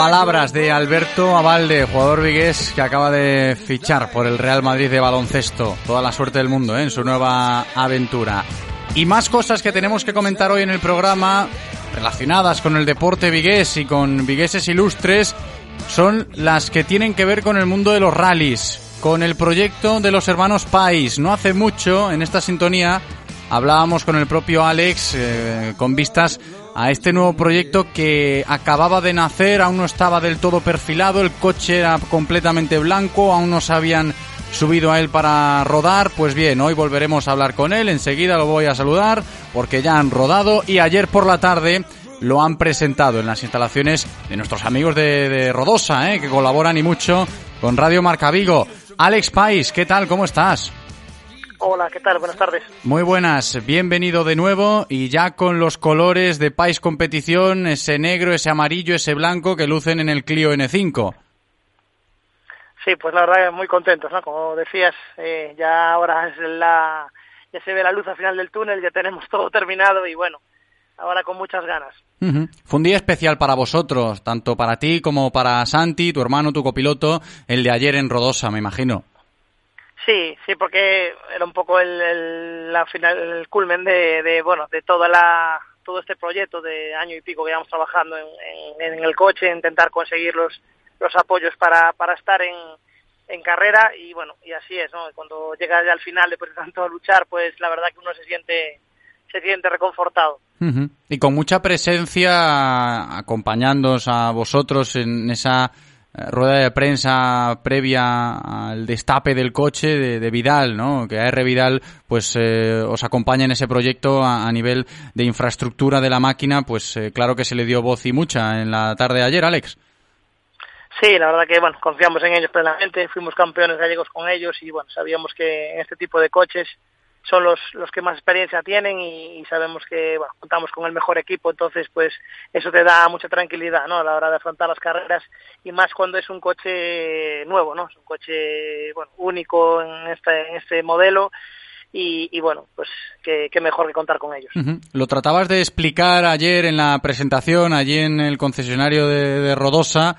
Palabras de Alberto Avalde, jugador vigués que acaba de fichar por el Real Madrid de baloncesto. Toda la suerte del mundo ¿eh? en su nueva aventura. Y más cosas que tenemos que comentar hoy en el programa relacionadas con el deporte vigués y con vigueses ilustres son las que tienen que ver con el mundo de los rallies, con el proyecto de los hermanos Pais. No hace mucho en esta sintonía hablábamos con el propio Alex eh, con vistas a este nuevo proyecto que acababa de nacer, aún no estaba del todo perfilado, el coche era completamente blanco, aún no se habían subido a él para rodar, pues bien, hoy volveremos a hablar con él, enseguida lo voy a saludar porque ya han rodado y ayer por la tarde lo han presentado en las instalaciones de nuestros amigos de, de Rodosa, ¿eh? que colaboran y mucho con Radio Marca Vigo. Alex Pais, ¿qué tal? ¿Cómo estás? Hola, ¿qué tal? Buenas tardes. Muy buenas, bienvenido de nuevo y ya con los colores de Pais Competición, ese negro, ese amarillo, ese blanco que lucen en el Clio N5. Sí, pues la verdad muy contentos, ¿no? Como decías, eh, ya ahora es la, ya se ve la luz al final del túnel, ya tenemos todo terminado y bueno, ahora con muchas ganas. Uh -huh. Fue un día especial para vosotros, tanto para ti como para Santi, tu hermano, tu copiloto, el de ayer en Rodosa, me imagino. Sí, sí, porque era un poco el, la final, el culmen de, de, bueno, de toda la, todo este proyecto de año y pico que llevamos trabajando en, en, el coche, intentar conseguir los, los apoyos para, para estar en, en carrera y bueno, y así es, ¿no? Cuando llega ya al final, después de tanto luchar, pues la verdad que uno se siente, se siente reconfortado. Uh. Y con mucha presencia acompañándoos a vosotros en esa rueda de prensa previa al destape del coche de, Vidal, ¿no? Que AR Vidal, pues, eh, os acompaña en ese proyecto a, a, nivel de infraestructura de la máquina, pues, eh, claro que se le dio voz y mucha en la tarde de ayer, Alex. Sí, la verdad que, bueno, confiamos en ellos plenamente, fuimos campeones gallegos con ellos y, bueno, sabíamos que en este tipo de coches son los, los que más experiencia tienen y, sabemos que bueno, contamos con el mejor equipo, entonces pues eso te da mucha tranquilidad ¿no? a la hora de afrontar las carreras y más cuando es un coche nuevo, ¿no? es un coche bueno, único en este, en este modelo y, y bueno, pues qué, mejor que contar con ellos. Lo tratabas de explicar ayer en la presentación, allí en el concesionario de Rodosa,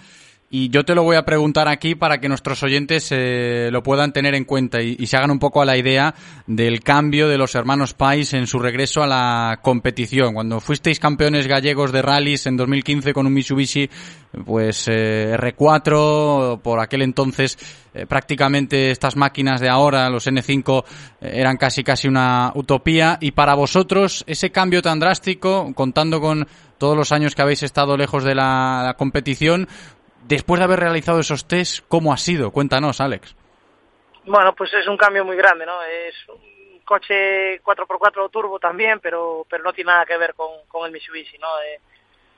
y yo te lo voy a preguntar aquí para que nuestros oyentes eh, lo puedan tener en cuenta y, se hagan un poco a la idea del cambio de los hermanos Pais en su regreso a la competición. Cuando fuisteis campeones gallegos de rallies en 2015 con un Mitsubishi, pues eh, R4, por aquel entonces eh, prácticamente estas máquinas de ahora, los N5, eh, eran casi casi una utopía. Y para vosotros, ese cambio tan drástico, contando con todos los años que habéis estado lejos de la competición, después de haber realizado esos test, ¿cómo ha sido? Cuéntanos, Alex. Bueno, pues es un cambio muy grande, ¿no? Es un coche 4x4 turbo también, pero, pero no tiene nada que ver con, con el Mitsubishi, ¿no? Eh,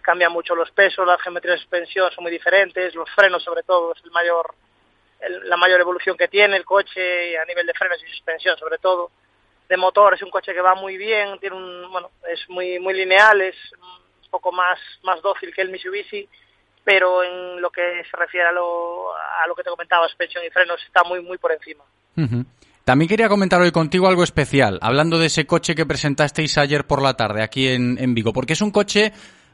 cambian mucho los pesos, las geometrías de suspensión son muy diferentes, los frenos sobre todo es el mayor, el- la mayor evolución que tiene el coche a nivel de frenos y suspensión sobre todo. De motor es un coche que va muy bien, tiene un, bueno, es muy, muy lineal, es un poco más, más dócil que el Mitsubishi, pero en lo que se refiere a lo, a lo que te comentaba, suspensión y frenos, está muy, muy por encima. También quería comentar hoy contigo algo especial, hablando de ese coche que presentasteis ayer por la tarde aquí en, en Vigo, porque es un coche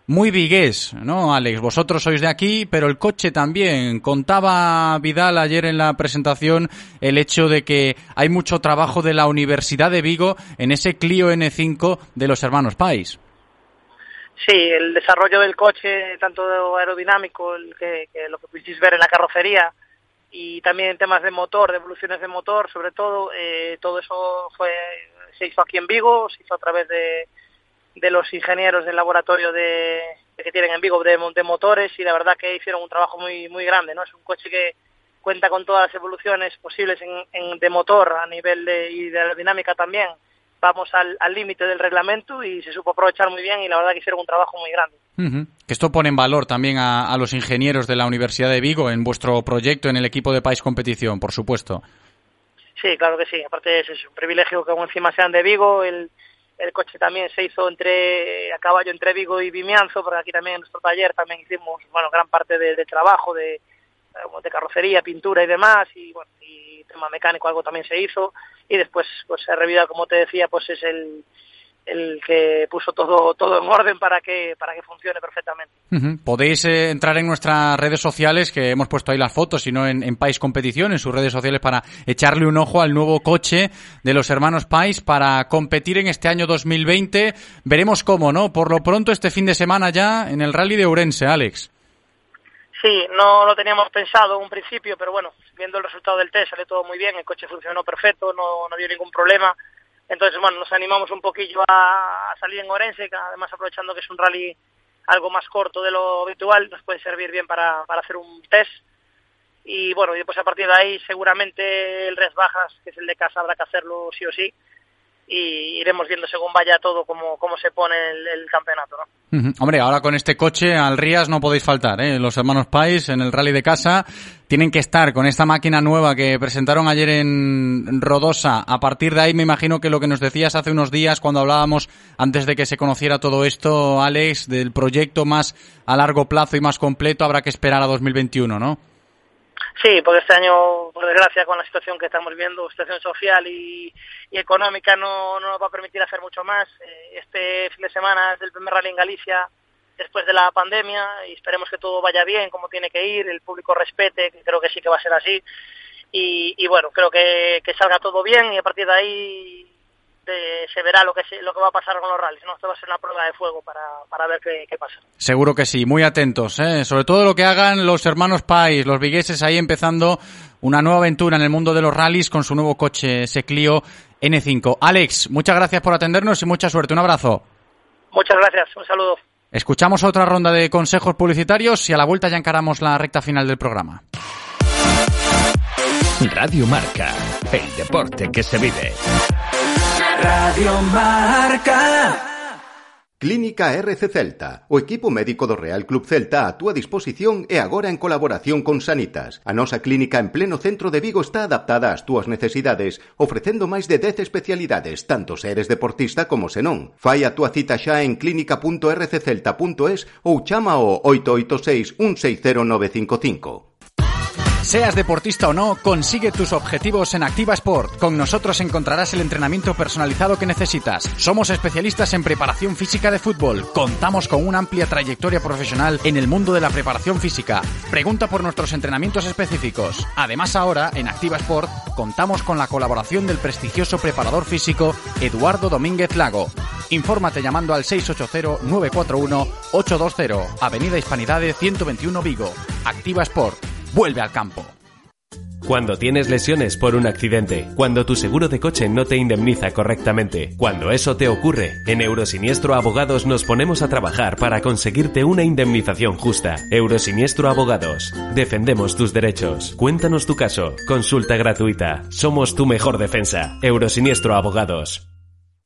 muy vigués, ¿no, Alex? Vosotros sois de aquí, pero el coche también. Contaba Vidal ayer en la presentación el hecho de que hay mucho trabajo de la Universidad de Vigo en ese Clio N5 de los hermanos Pais. Sí, el desarrollo del coche, tanto aerodinámico, el que, que lo que pudisteis ver en la carrocería, y también temas de motor, de evoluciones de motor, sobre todo, eh, todo eso fue se hizo aquí en Vigo, se hizo a través de, de los ingenieros del laboratorio de, de que tienen en Vigo de, de motores y la verdad que hicieron un trabajo muy muy grande, ¿no? Es un coche que cuenta con todas las evoluciones posibles en, en- de motor a nivel de, y de aerodinámica también. Vamos al al límite del reglamento y se supo aprovechar muy bien y la verdad que hicieron un trabajo muy grande. Ujú. Que esto pone en valor también a, a los ingenieros de la Universidad de Vigo en vuestro proyecto, en el equipo de Pais Competición, por supuesto. Sí, claro que sí. Aparte es, es un privilegio que aún encima sean de Vigo. El, el coche también se hizo entre a caballo entre Vigo y Vimianzo, porque aquí también en nuestro taller también hicimos bueno gran parte de, de trabajo de, de carrocería, pintura y demás, y bueno y tema mecánico algo también se hizo y después pues Revida como te decía pues es el el que puso todo todo en orden para que para que funcione perfectamente. Podéis eh, entrar en nuestras redes sociales, que hemos puesto ahí las fotos, y no en, en Pais Competición, en sus redes sociales, para echarle un ojo al nuevo coche de los hermanos Pais para competir en este año 2020. Veremos cómo, ¿no? Por lo pronto, este fin de semana ya en el Rally de Ourense, Alex. Sí, no lo teníamos pensado en un principio, pero bueno, viendo el resultado del test sale todo muy bien, el coche funcionó perfecto, no, no dio ningún problema. Entonces, bueno, nos animamos un poquillo a, salir en Orense, además aprovechando que es un rally algo más corto de lo habitual, nos puede servir bien para, para hacer un test. Y bueno, y después a partir de ahí seguramente el res bajas, que es el de casa, habrá que hacerlo sí o sí. Y iremos viendo según vaya todo cómo, cómo se pone el, el campeonato, ¿no? Hombre, ahora con este coche al Rías no podéis faltar, ¿eh? Los hermanos Pais en el Rally de casa tienen que estar con esta máquina nueva que presentaron ayer en Rodosa. A partir de ahí me imagino que lo que nos decías hace unos días cuando hablábamos antes de que se conociera todo esto, Alex, del proyecto más a largo plazo y más completo, habrá que esperar a 2021, ¿no? Sí, porque este año, por desgracia, con la situación que estamos viendo, situación social y, y económica, no, no nos va a permitir hacer mucho más. Eh, Este fin de semana es el primer rally en Galicia después de la pandemia y esperemos que todo vaya bien, como tiene que ir, el público respete, creo que sí que va a ser así. Y, y bueno, creo que, que salga todo bien y a partir de ahí de- se verá lo que, se- lo que va a pasar con los rallies. ¿no? Esto va a ser una prueba de fuego para, para ver qué, qué pasa. Seguro que sí, muy atentos, ¿eh? Sobre todo lo que hagan los hermanos Pais, los vigueses ahí empezando una nueva aventura en el mundo de los rallies con su nuevo coche, ese Clio N5. Alex, muchas gracias por atendernos y mucha suerte. Un abrazo. Muchas gracias, un saludo. Escuchamos otra ronda de consejos publicitarios y a la vuelta ya encaramos la recta final del programa. Radio Marca, el deporte que se vive. Radio Marca. Clínica RC Celta, o equipo médico do Real Club Celta a túa disposición e agora en colaboración con Sanitas. A nosa clínica en pleno centro de Vigo está adaptada ás túas necesidades, ofrecendo máis de 10 especialidades, tanto se eres deportista como se non. Fai a túa cita xa en clínica.rccelta.es ou chama ao 886 160 955. Seas deportista o no, consigue tus objetivos en Activa Sport. Con nosotros encontrarás el entrenamiento personalizado que necesitas. Somos especialistas en preparación física de fútbol. Contamos con una amplia trayectoria profesional en el mundo de la preparación física. Pregunta por nuestros entrenamientos específicos. Además, ahora en Activa Sport contamos con la colaboración del prestigioso preparador físico Eduardo Domínguez Lago. Infórmate llamando al 680-941-820, Avenida Hispanidades 121 Vigo. Activa Sport. Vuelve al campo. Cuando tienes lesiones por un accidente, cuando tu seguro de coche no te indemniza correctamente, cuando eso te ocurre, en Eurosiniestro Abogados nos ponemos a trabajar para conseguirte una indemnización justa. Eurosiniestro Abogados. Defendemos tus derechos. Cuéntanos tu caso. Consulta gratuita. Somos tu mejor defensa. Eurosiniestro Abogados.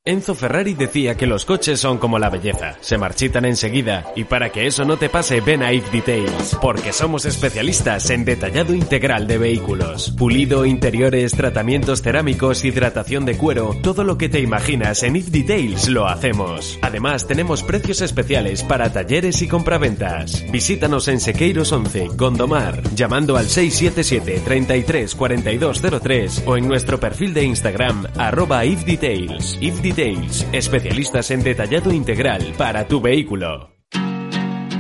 Enzo Ferrari decía que los coches son como la belleza, se marchitan enseguida y para que eso no te pase ven a If Details, porque somos especialistas en detallado integral de vehículos, pulido, interiores, tratamientos cerámicos, hidratación de cuero, todo lo que te imaginas en If Details lo hacemos. Además tenemos precios especiales para talleres y compraventas. Visítanos en Sequeiros 11, Gondomar, llamando al 677 33 4203 o en nuestro perfil de Instagram arroba If Details. If Details, especialistas en detallado integral para tu vehículo.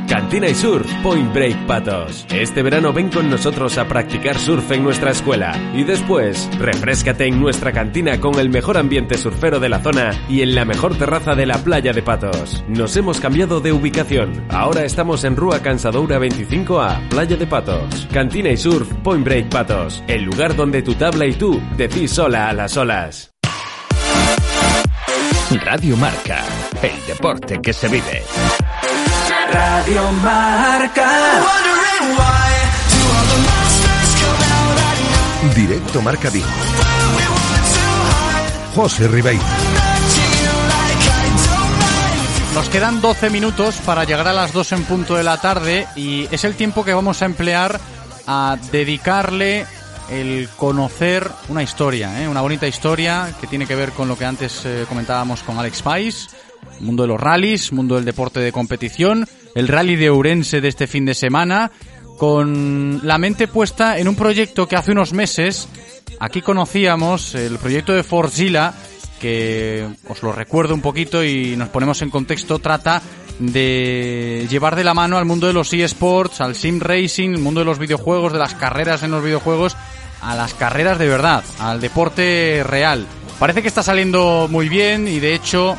Cantina y Surf Point Break Patos. Este verano ven con nosotros a practicar surf en nuestra escuela y después refrescate en nuestra cantina con el mejor ambiente surfero de la zona y en la mejor terraza de la playa de Patos. Nos hemos cambiado de ubicación. Ahora estamos en Rúa Cansadoura 25A, Playa de Patos. Cantina y Surf Point Break Patos. El lugar donde tu tabla y tú decís sola a las olas. Radio Marca, el deporte que se vive. Radio Marca. Directo Marca Vigo. José Ribeiro. Nos quedan 12 minutos para llegar a las 2 en punto de la tarde y es el tiempo que vamos a emplear a dedicarle el conocer una historia, ¿eh? una bonita historia que tiene que ver con lo que antes eh, comentábamos con Alex Pais, mundo de los rallies, mundo del deporte de competición, el rally de Ourense de este fin de semana, con la mente puesta en un proyecto que hace unos meses aquí conocíamos, el proyecto de Forzilla, que os lo recuerdo un poquito y nos ponemos en contexto, trata de llevar de la mano al mundo de los eSports, al sim racing, el mundo de los videojuegos, de las carreras en los videojuegos, a las carreras de verdad, al deporte real. Parece que está saliendo muy bien y de hecho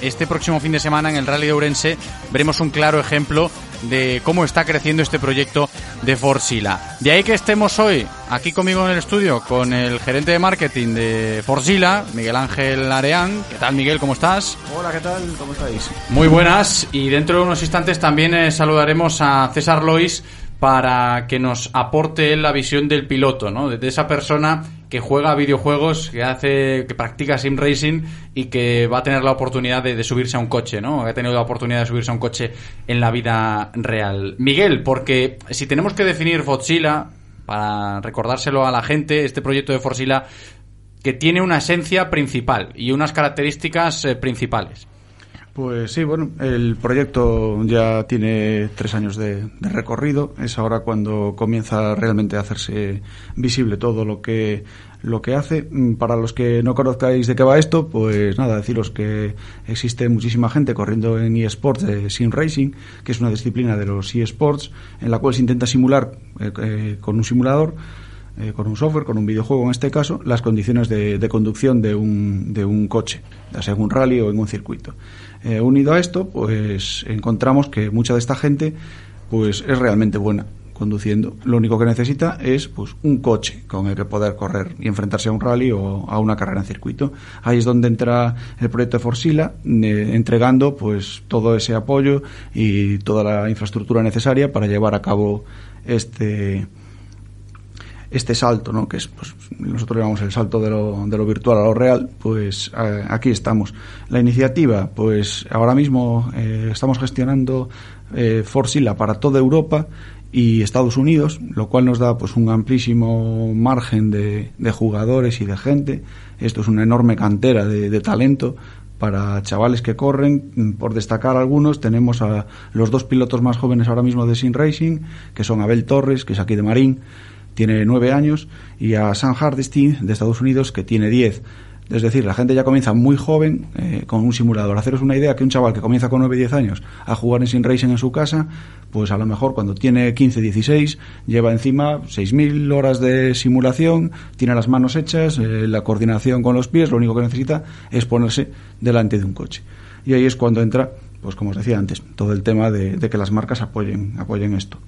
este próximo fin de semana en el Rally de Ourense veremos un claro ejemplo de cómo está creciendo este proyecto de Forzilla. De ahí que estemos hoy aquí conmigo en el estudio con el gerente de marketing de Forzilla, Miguel Ángel Areán. ¿Qué tal, Miguel? ¿Cómo estás? Hola, ¿qué tal? ¿Cómo estáis? Muy buenas. Y dentro de unos instantes también eh, saludaremos a César Lois para que nos aporte la visión del piloto, ¿no? De esa persona que juega videojuegos, que hace, que practica sim racing y que va a tener la oportunidad de, subirse a un coche, ¿no? Ha tenido la oportunidad de subirse a un coche en la vida real. Miguel, porque si tenemos que definir Fotzilla, para recordárselo a la gente, este proyecto de Forzilla, que tiene una esencia principal y unas características eh, principales. Pues sí, bueno, el proyecto ya tiene tres años de, recorrido. Es ahora cuando comienza realmente a hacerse visible todo lo que lo que hace. Para los que no conozcáis de qué va esto, pues nada, deciros que existe muchísima gente corriendo en eSports de Sim Racing, que es una disciplina de los eSports, en la cual se intenta simular eh, eh, con un simulador eh, con un software, con un videojuego en este caso, las condiciones de, de conducción de un, de un coche, ya sea en un rally o en un circuito. Eh, unido a esto, pues encontramos que mucha de esta gente pues es realmente buena conduciendo. Lo único que necesita es pues un coche con el que poder correr y enfrentarse a un rally o a una carrera en circuito. Ahí es donde entra el proyecto de Forsila, eh, entregando pues todo ese apoyo y toda la infraestructura necesaria para llevar a cabo este este salto, ¿no? que es, pues, nosotros llamamos el salto de lo, de lo virtual a lo real, pues eh, aquí estamos. La iniciativa, pues ahora mismo eh, estamos gestionando eh, Forsila para toda Europa y Estados Unidos, lo cual nos da pues un amplísimo margen de, jugadores y de gente. Esto es una enorme cantera de, de talento para chavales que corren. Por destacar algunos, tenemos a los dos pilotos más jóvenes ahora mismo de Sin Racing, que son Abel Torres, que es aquí de Marín, tiene nueve años, y a Sam Hardesty, de Estados Unidos, que tiene diez. Es decir, la gente ya comienza muy joven eh, con un simulador. Haceros una idea que un chaval que comienza con 9 10 años a jugar en Sim Racing en su casa, pues a lo mejor cuando tiene 15 16 lleva encima 6.000 horas de simulación, tiene las manos hechas, eh, la coordinación con los pies, lo único que necesita es ponerse delante de un coche. Y ahí es cuando entra, pues como os decía antes, todo el tema de, de que las marcas apoyen, apoyen esto.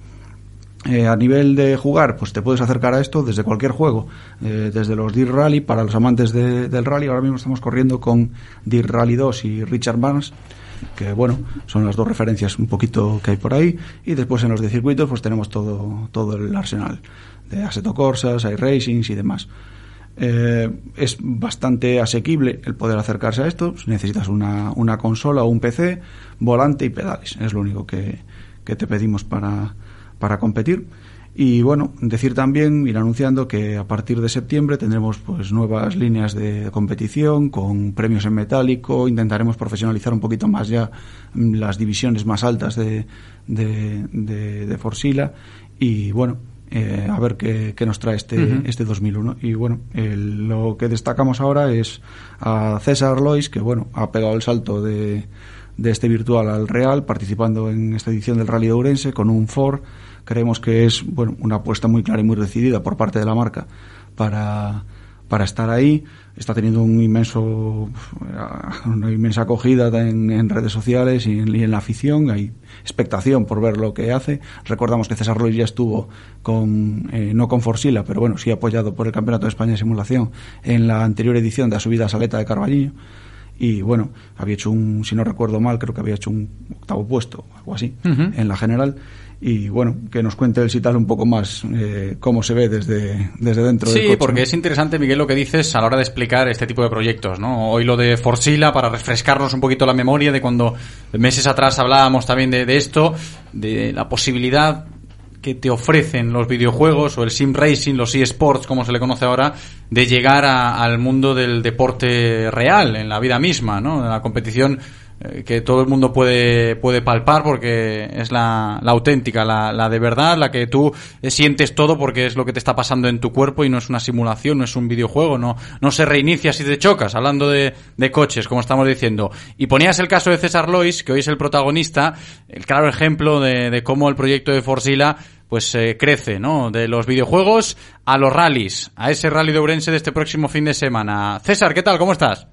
Eh, a nivel de jugar, pues te puedes acercar a esto desde cualquier juego, eh, desde los Dirt Rally para los amantes de- del rally. Ahora mismo estamos corriendo con Dirt Rally 2 y Richard Barnes, que bueno, son las dos referencias un poquito que hay por ahí. Y después en los de circuitos, pues tenemos todo, todo el arsenal de Assetto Corsas, iRacings y demás. Eh, es bastante asequible el poder acercarse a esto. Si necesitas una, una consola o un PC, volante y pedales. Es lo único que, que te pedimos para, para competir. Y bueno, decir también, ir anunciando que a partir de septiembre tendremos pues nuevas líneas de competición con premios en metálico, intentaremos profesionalizar un poquito más ya mm, las divisiones más altas de, de, de, de Forsila y bueno, eh, a ver qué, qué nos trae este, Ujú. este 2001. Y bueno, el- lo que destacamos ahora es a César Lois, que bueno, ha pegado el salto de, de este virtual al real, participando en esta edición del Rally de Ourense con un Ford. Creemos que es bueno, una apuesta muy clara y muy decidida por parte de la marca para, para estar ahí. Está teniendo un inmenso, <laughs> una inmensa acogida en, redes sociales y en, la afición. Hay expectación por ver lo que hace. Recordamos que César Lois ya estuvo con, eh, no con Forsila, pero bueno, sí apoyado por el Campeonato de España de Simulación en la anterior edición de la subida a Saleta de Carballiño. Y bueno, había hecho un, si no recuerdo mal, creo que había hecho un octavo puesto, algo así, en la general. Y bueno, que nos cuente el Sital un poco más eh, cómo se ve desde, desde dentro del Sí, coche, porque ¿no? es interesante, Miguel, lo que dices a la hora de explicar este tipo de proyectos, ¿no? Hoy lo de Forsila, para refrescarnos un poquito la memoria de cuando meses atrás hablábamos también de, de esto, de la posibilidad que te ofrecen los videojuegos o el sim racing, los eSports, como se le conoce ahora, de llegar a- al mundo del deporte real, en la vida misma, ¿no? De la competición que todo el mundo puede, puede palpar porque es la, la auténtica, la, la de verdad, la que tú eh, sientes todo porque es lo que te está pasando en tu cuerpo y no es una simulación, no es un videojuego, no, no se reinicia si te chocas, hablando de, de coches, como estamos diciendo. Y ponías el caso de César Lois, que hoy es el protagonista, el claro ejemplo de, de cómo el proyecto de Forsila pues eh, crece, ¿no? De los videojuegos a los rallies, a ese rally de Ourense de este próximo fin de semana. César, ¿qué tal? ¿Cómo estás?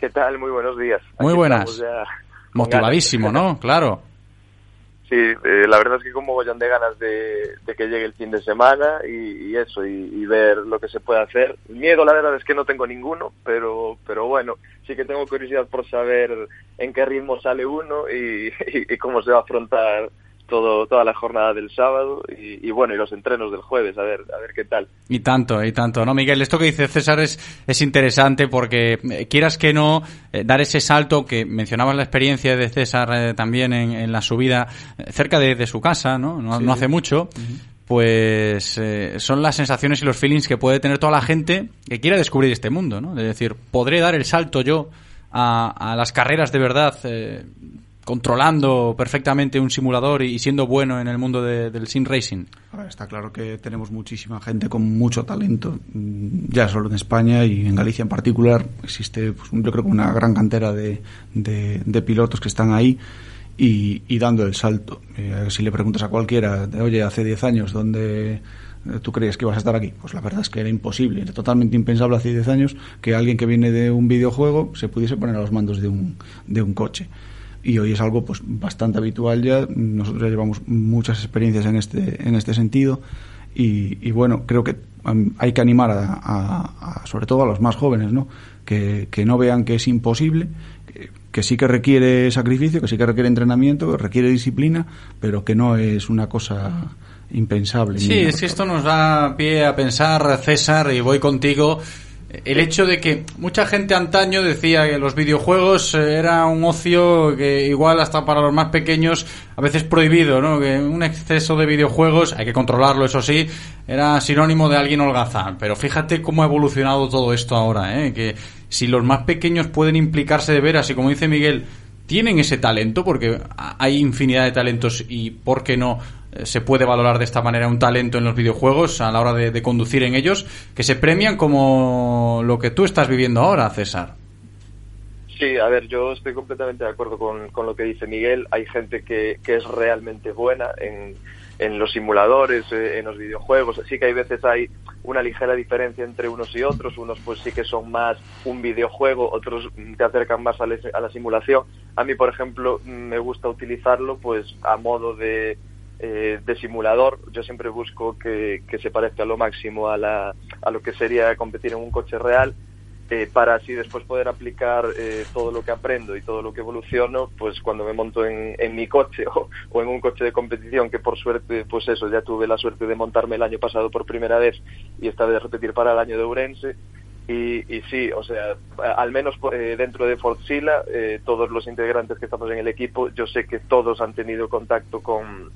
¿Qué tal? Muy buenos días. Muy buenas. ya Motivadísimo. ¿no? Claro. <laughs> Sí, eh, la verdad es que con mogollón de ganas de, de que llegue el fin de semana y, y eso, y, y ver lo que se puede hacer. Miedo, la verdad es que no tengo ninguno, pero, pero bueno, sí que tengo curiosidad por saber en qué ritmo sale uno y, <laughs> y- y cómo se va a afrontar todo, toda la jornada del sábado y, y bueno, y los entrenos del jueves, a ver, a ver qué tal. Y tanto, y tanto, ¿no, Miguel? Esto que dice César es, es interesante porque eh, quieras que no, eh, dar ese salto que mencionabas la experiencia de César eh, también en, en la subida cerca de, de su casa, ¿no? No, Sí, no sí. hace mucho. Pues eh, son las sensaciones y los feelings que puede tener toda la gente que quiera descubrir este mundo, ¿no? Es decir, ¿podré dar el salto yo a, a las carreras de verdad eh, controlando perfectamente un simulador y siendo bueno en el mundo de- del sim racing? Está claro que tenemos muchísima gente con mucho talento, mm, ya solo en España y en Galicia en particular. Existe, pues, yo creo una gran cantera de, pilotos que están ahí y, dando el salto. Eh, si le preguntas a cualquiera, oye, hace 10 años, ¿dónde eh, tú creías que ibas a estar aquí? Pues la verdad es que era imposible, era totalmente impensable hace 10 años que alguien que viene de un videojuego se pudiese poner a los mandos de un, de un coche y hoy es algo pues bastante habitual ya. Nosotros ya llevamos muchas experiencias en este en este sentido. Y, y bueno creo que hay que animar a, a- a- sobre todo a los más jóvenes no que, que no vean que es imposible que, que sí que requiere sacrificio que sí que requiere entrenamiento que requiere disciplina pero que no es una cosa impensable Sí, es que esto nos da pie a pensar, César, y voy contigo. El hecho de que mucha gente antaño decía que los videojuegos eh, era un ocio que igual hasta para los más pequeños a veces prohibido, ¿no? Que un exceso de videojuegos, hay que controlarlo, eso sí, era sinónimo de alguien holgazán. Pero fíjate cómo ha evolucionado todo esto ahora, ¿eh? Que si los más pequeños pueden implicarse de veras y como dice Miguel, tienen ese talento porque hay infinidad de talentos y por qué no se puede valorar de esta manera un talento en los videojuegos a la hora de, conducir en ellos, que se premian como lo que tú estás viviendo ahora, César. Sí, a ver, yo estoy completamente de acuerdo con, con lo que dice Miguel. Hay gente que, que es realmente buena en, en los simuladores, eh, en los videojuegos. Sí que hay veces hay una ligera diferencia entre unos y otros. Unos pues sí que son más un videojuego, otros te acercan más a la simulación. A mí, por ejemplo, me gusta utilizarlo pues a modo de, eh, de simulador. Yo siempre busco que, se parezca lo máximo a, la, a lo que sería competir en un coche real eh, para así después poder aplicar eh, todo lo que aprendo y todo lo que evoluciono, pues cuando me monto en, mi coche <laughs> o, en un coche de competición, que por suerte, pues eso, ya tuve la suerte de montarme el año pasado por primera vez y esta vez repetir para el año de Ourense. Y, sí, o sea, al menos eh, dentro de Fortzilla, eh, todos los integrantes que estamos en el equipo, yo sé que todos han tenido contacto con,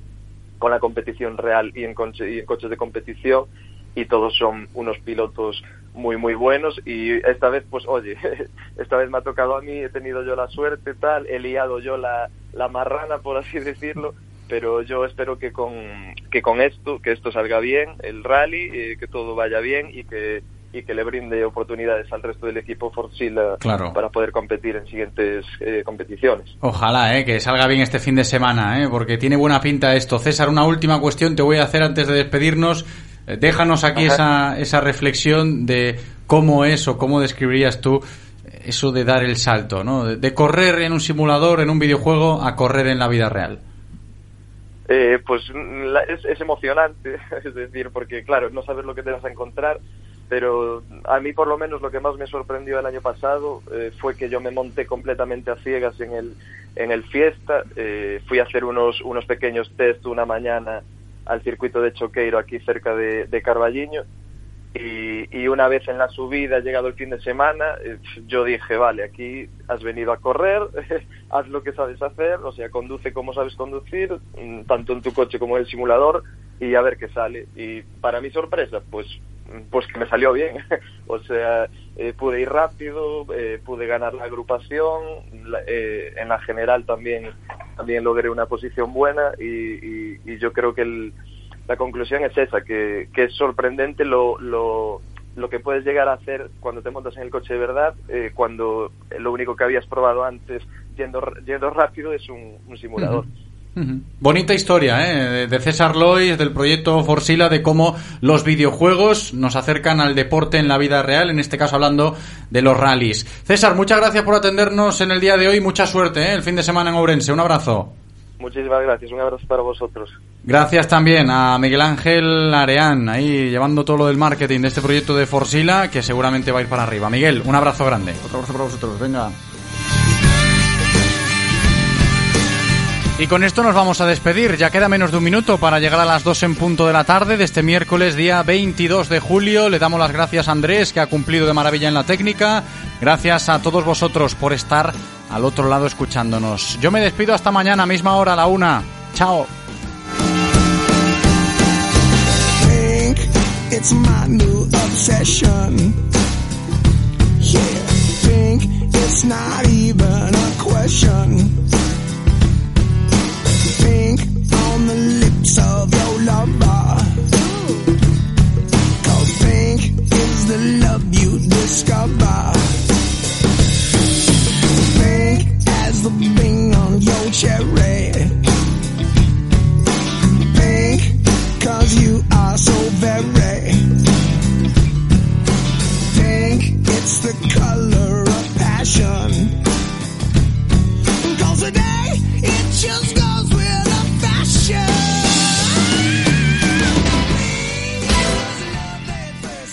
con la competición real y en, coche- y en coches de competición y todos son unos pilotos muy muy buenos y esta vez pues oye <laughs> esta vez me ha tocado a mí he tenido yo la suerte tal he liado yo la, la marrana por así decirlo pero yo espero que con que con esto que esto salga bien el rally eh, que todo vaya bien y que y que le brinde oportunidades al resto del equipo Forcilla Claro. para poder competir en siguientes eh, competiciones Ojalá, eh, que salga bien este fin de semana, eh, porque tiene buena pinta esto. César, una última cuestión te voy a hacer antes de despedirnos. Eh, Déjanos aquí esa, esa reflexión de cómo es o cómo describirías tú eso de dar el salto, ¿no? De, correr en un simulador, en un videojuego, a correr en la vida real. Eh, pues la- es, es emocionante, <laughs> es decir, porque claro, no sabes lo que te vas a encontrar, pero a mí por lo menos lo que más me sorprendió el año pasado eh, fue que yo me monté completamente a ciegas en el, en el fiesta, eh, fui a hacer unos, unos pequeños test una mañana al circuito de Choqueiro aquí cerca de, de Carballiño y, y una vez en la subida, llegado el fin de semana, eh, yo dije, vale, aquí has venido a correr, <laughs> haz lo que sabes hacer, o sea, conduce como sabes conducir, mm, tanto en tu coche como en el simulador, y a ver qué sale. Y para mi sorpresa, pues, pues que me salió bien. <laughs> o sea, eh, pude ir rápido, eh, pude ganar la agrupación, la- eh, en la general también, también logré una posición buena y, yo creo que el, la conclusión es esa, que, que es sorprendente lo, lo, lo que puedes llegar a hacer cuando te montas en el coche de verdad, eh, cuando lo único que habías probado antes yendo, yendo rápido es un simulador. Bonita historia, ¿eh? de- de César Lois, del proyecto Forsila, de cómo los videojuegos nos acercan al deporte en la vida real, en este caso hablando de los rallies. César, muchas gracias por atendernos en el día de hoy, mucha suerte ¿eh? el fin de semana en Ourense. Un abrazo. Muchísimas gracias, un abrazo para vosotros. Gracias también a Miguel Ángel Areán, ahí llevando todo lo del marketing de este proyecto de Forsila, que seguramente va a ir para arriba. Miguel, un abrazo grande. Otro abrazo para vosotros, venga. Y con esto nos vamos a despedir. Ya queda menos de un minuto para llegar a las 2 en punto de la tarde de este miércoles, día 22 de julio. Le damos las gracias a Andrés, que ha cumplido de maravilla en la técnica. Gracias a todos vosotros por estar al otro lado escuchándonos. Yo me despido hasta mañana, misma hora, a la una. Chao. scabbard.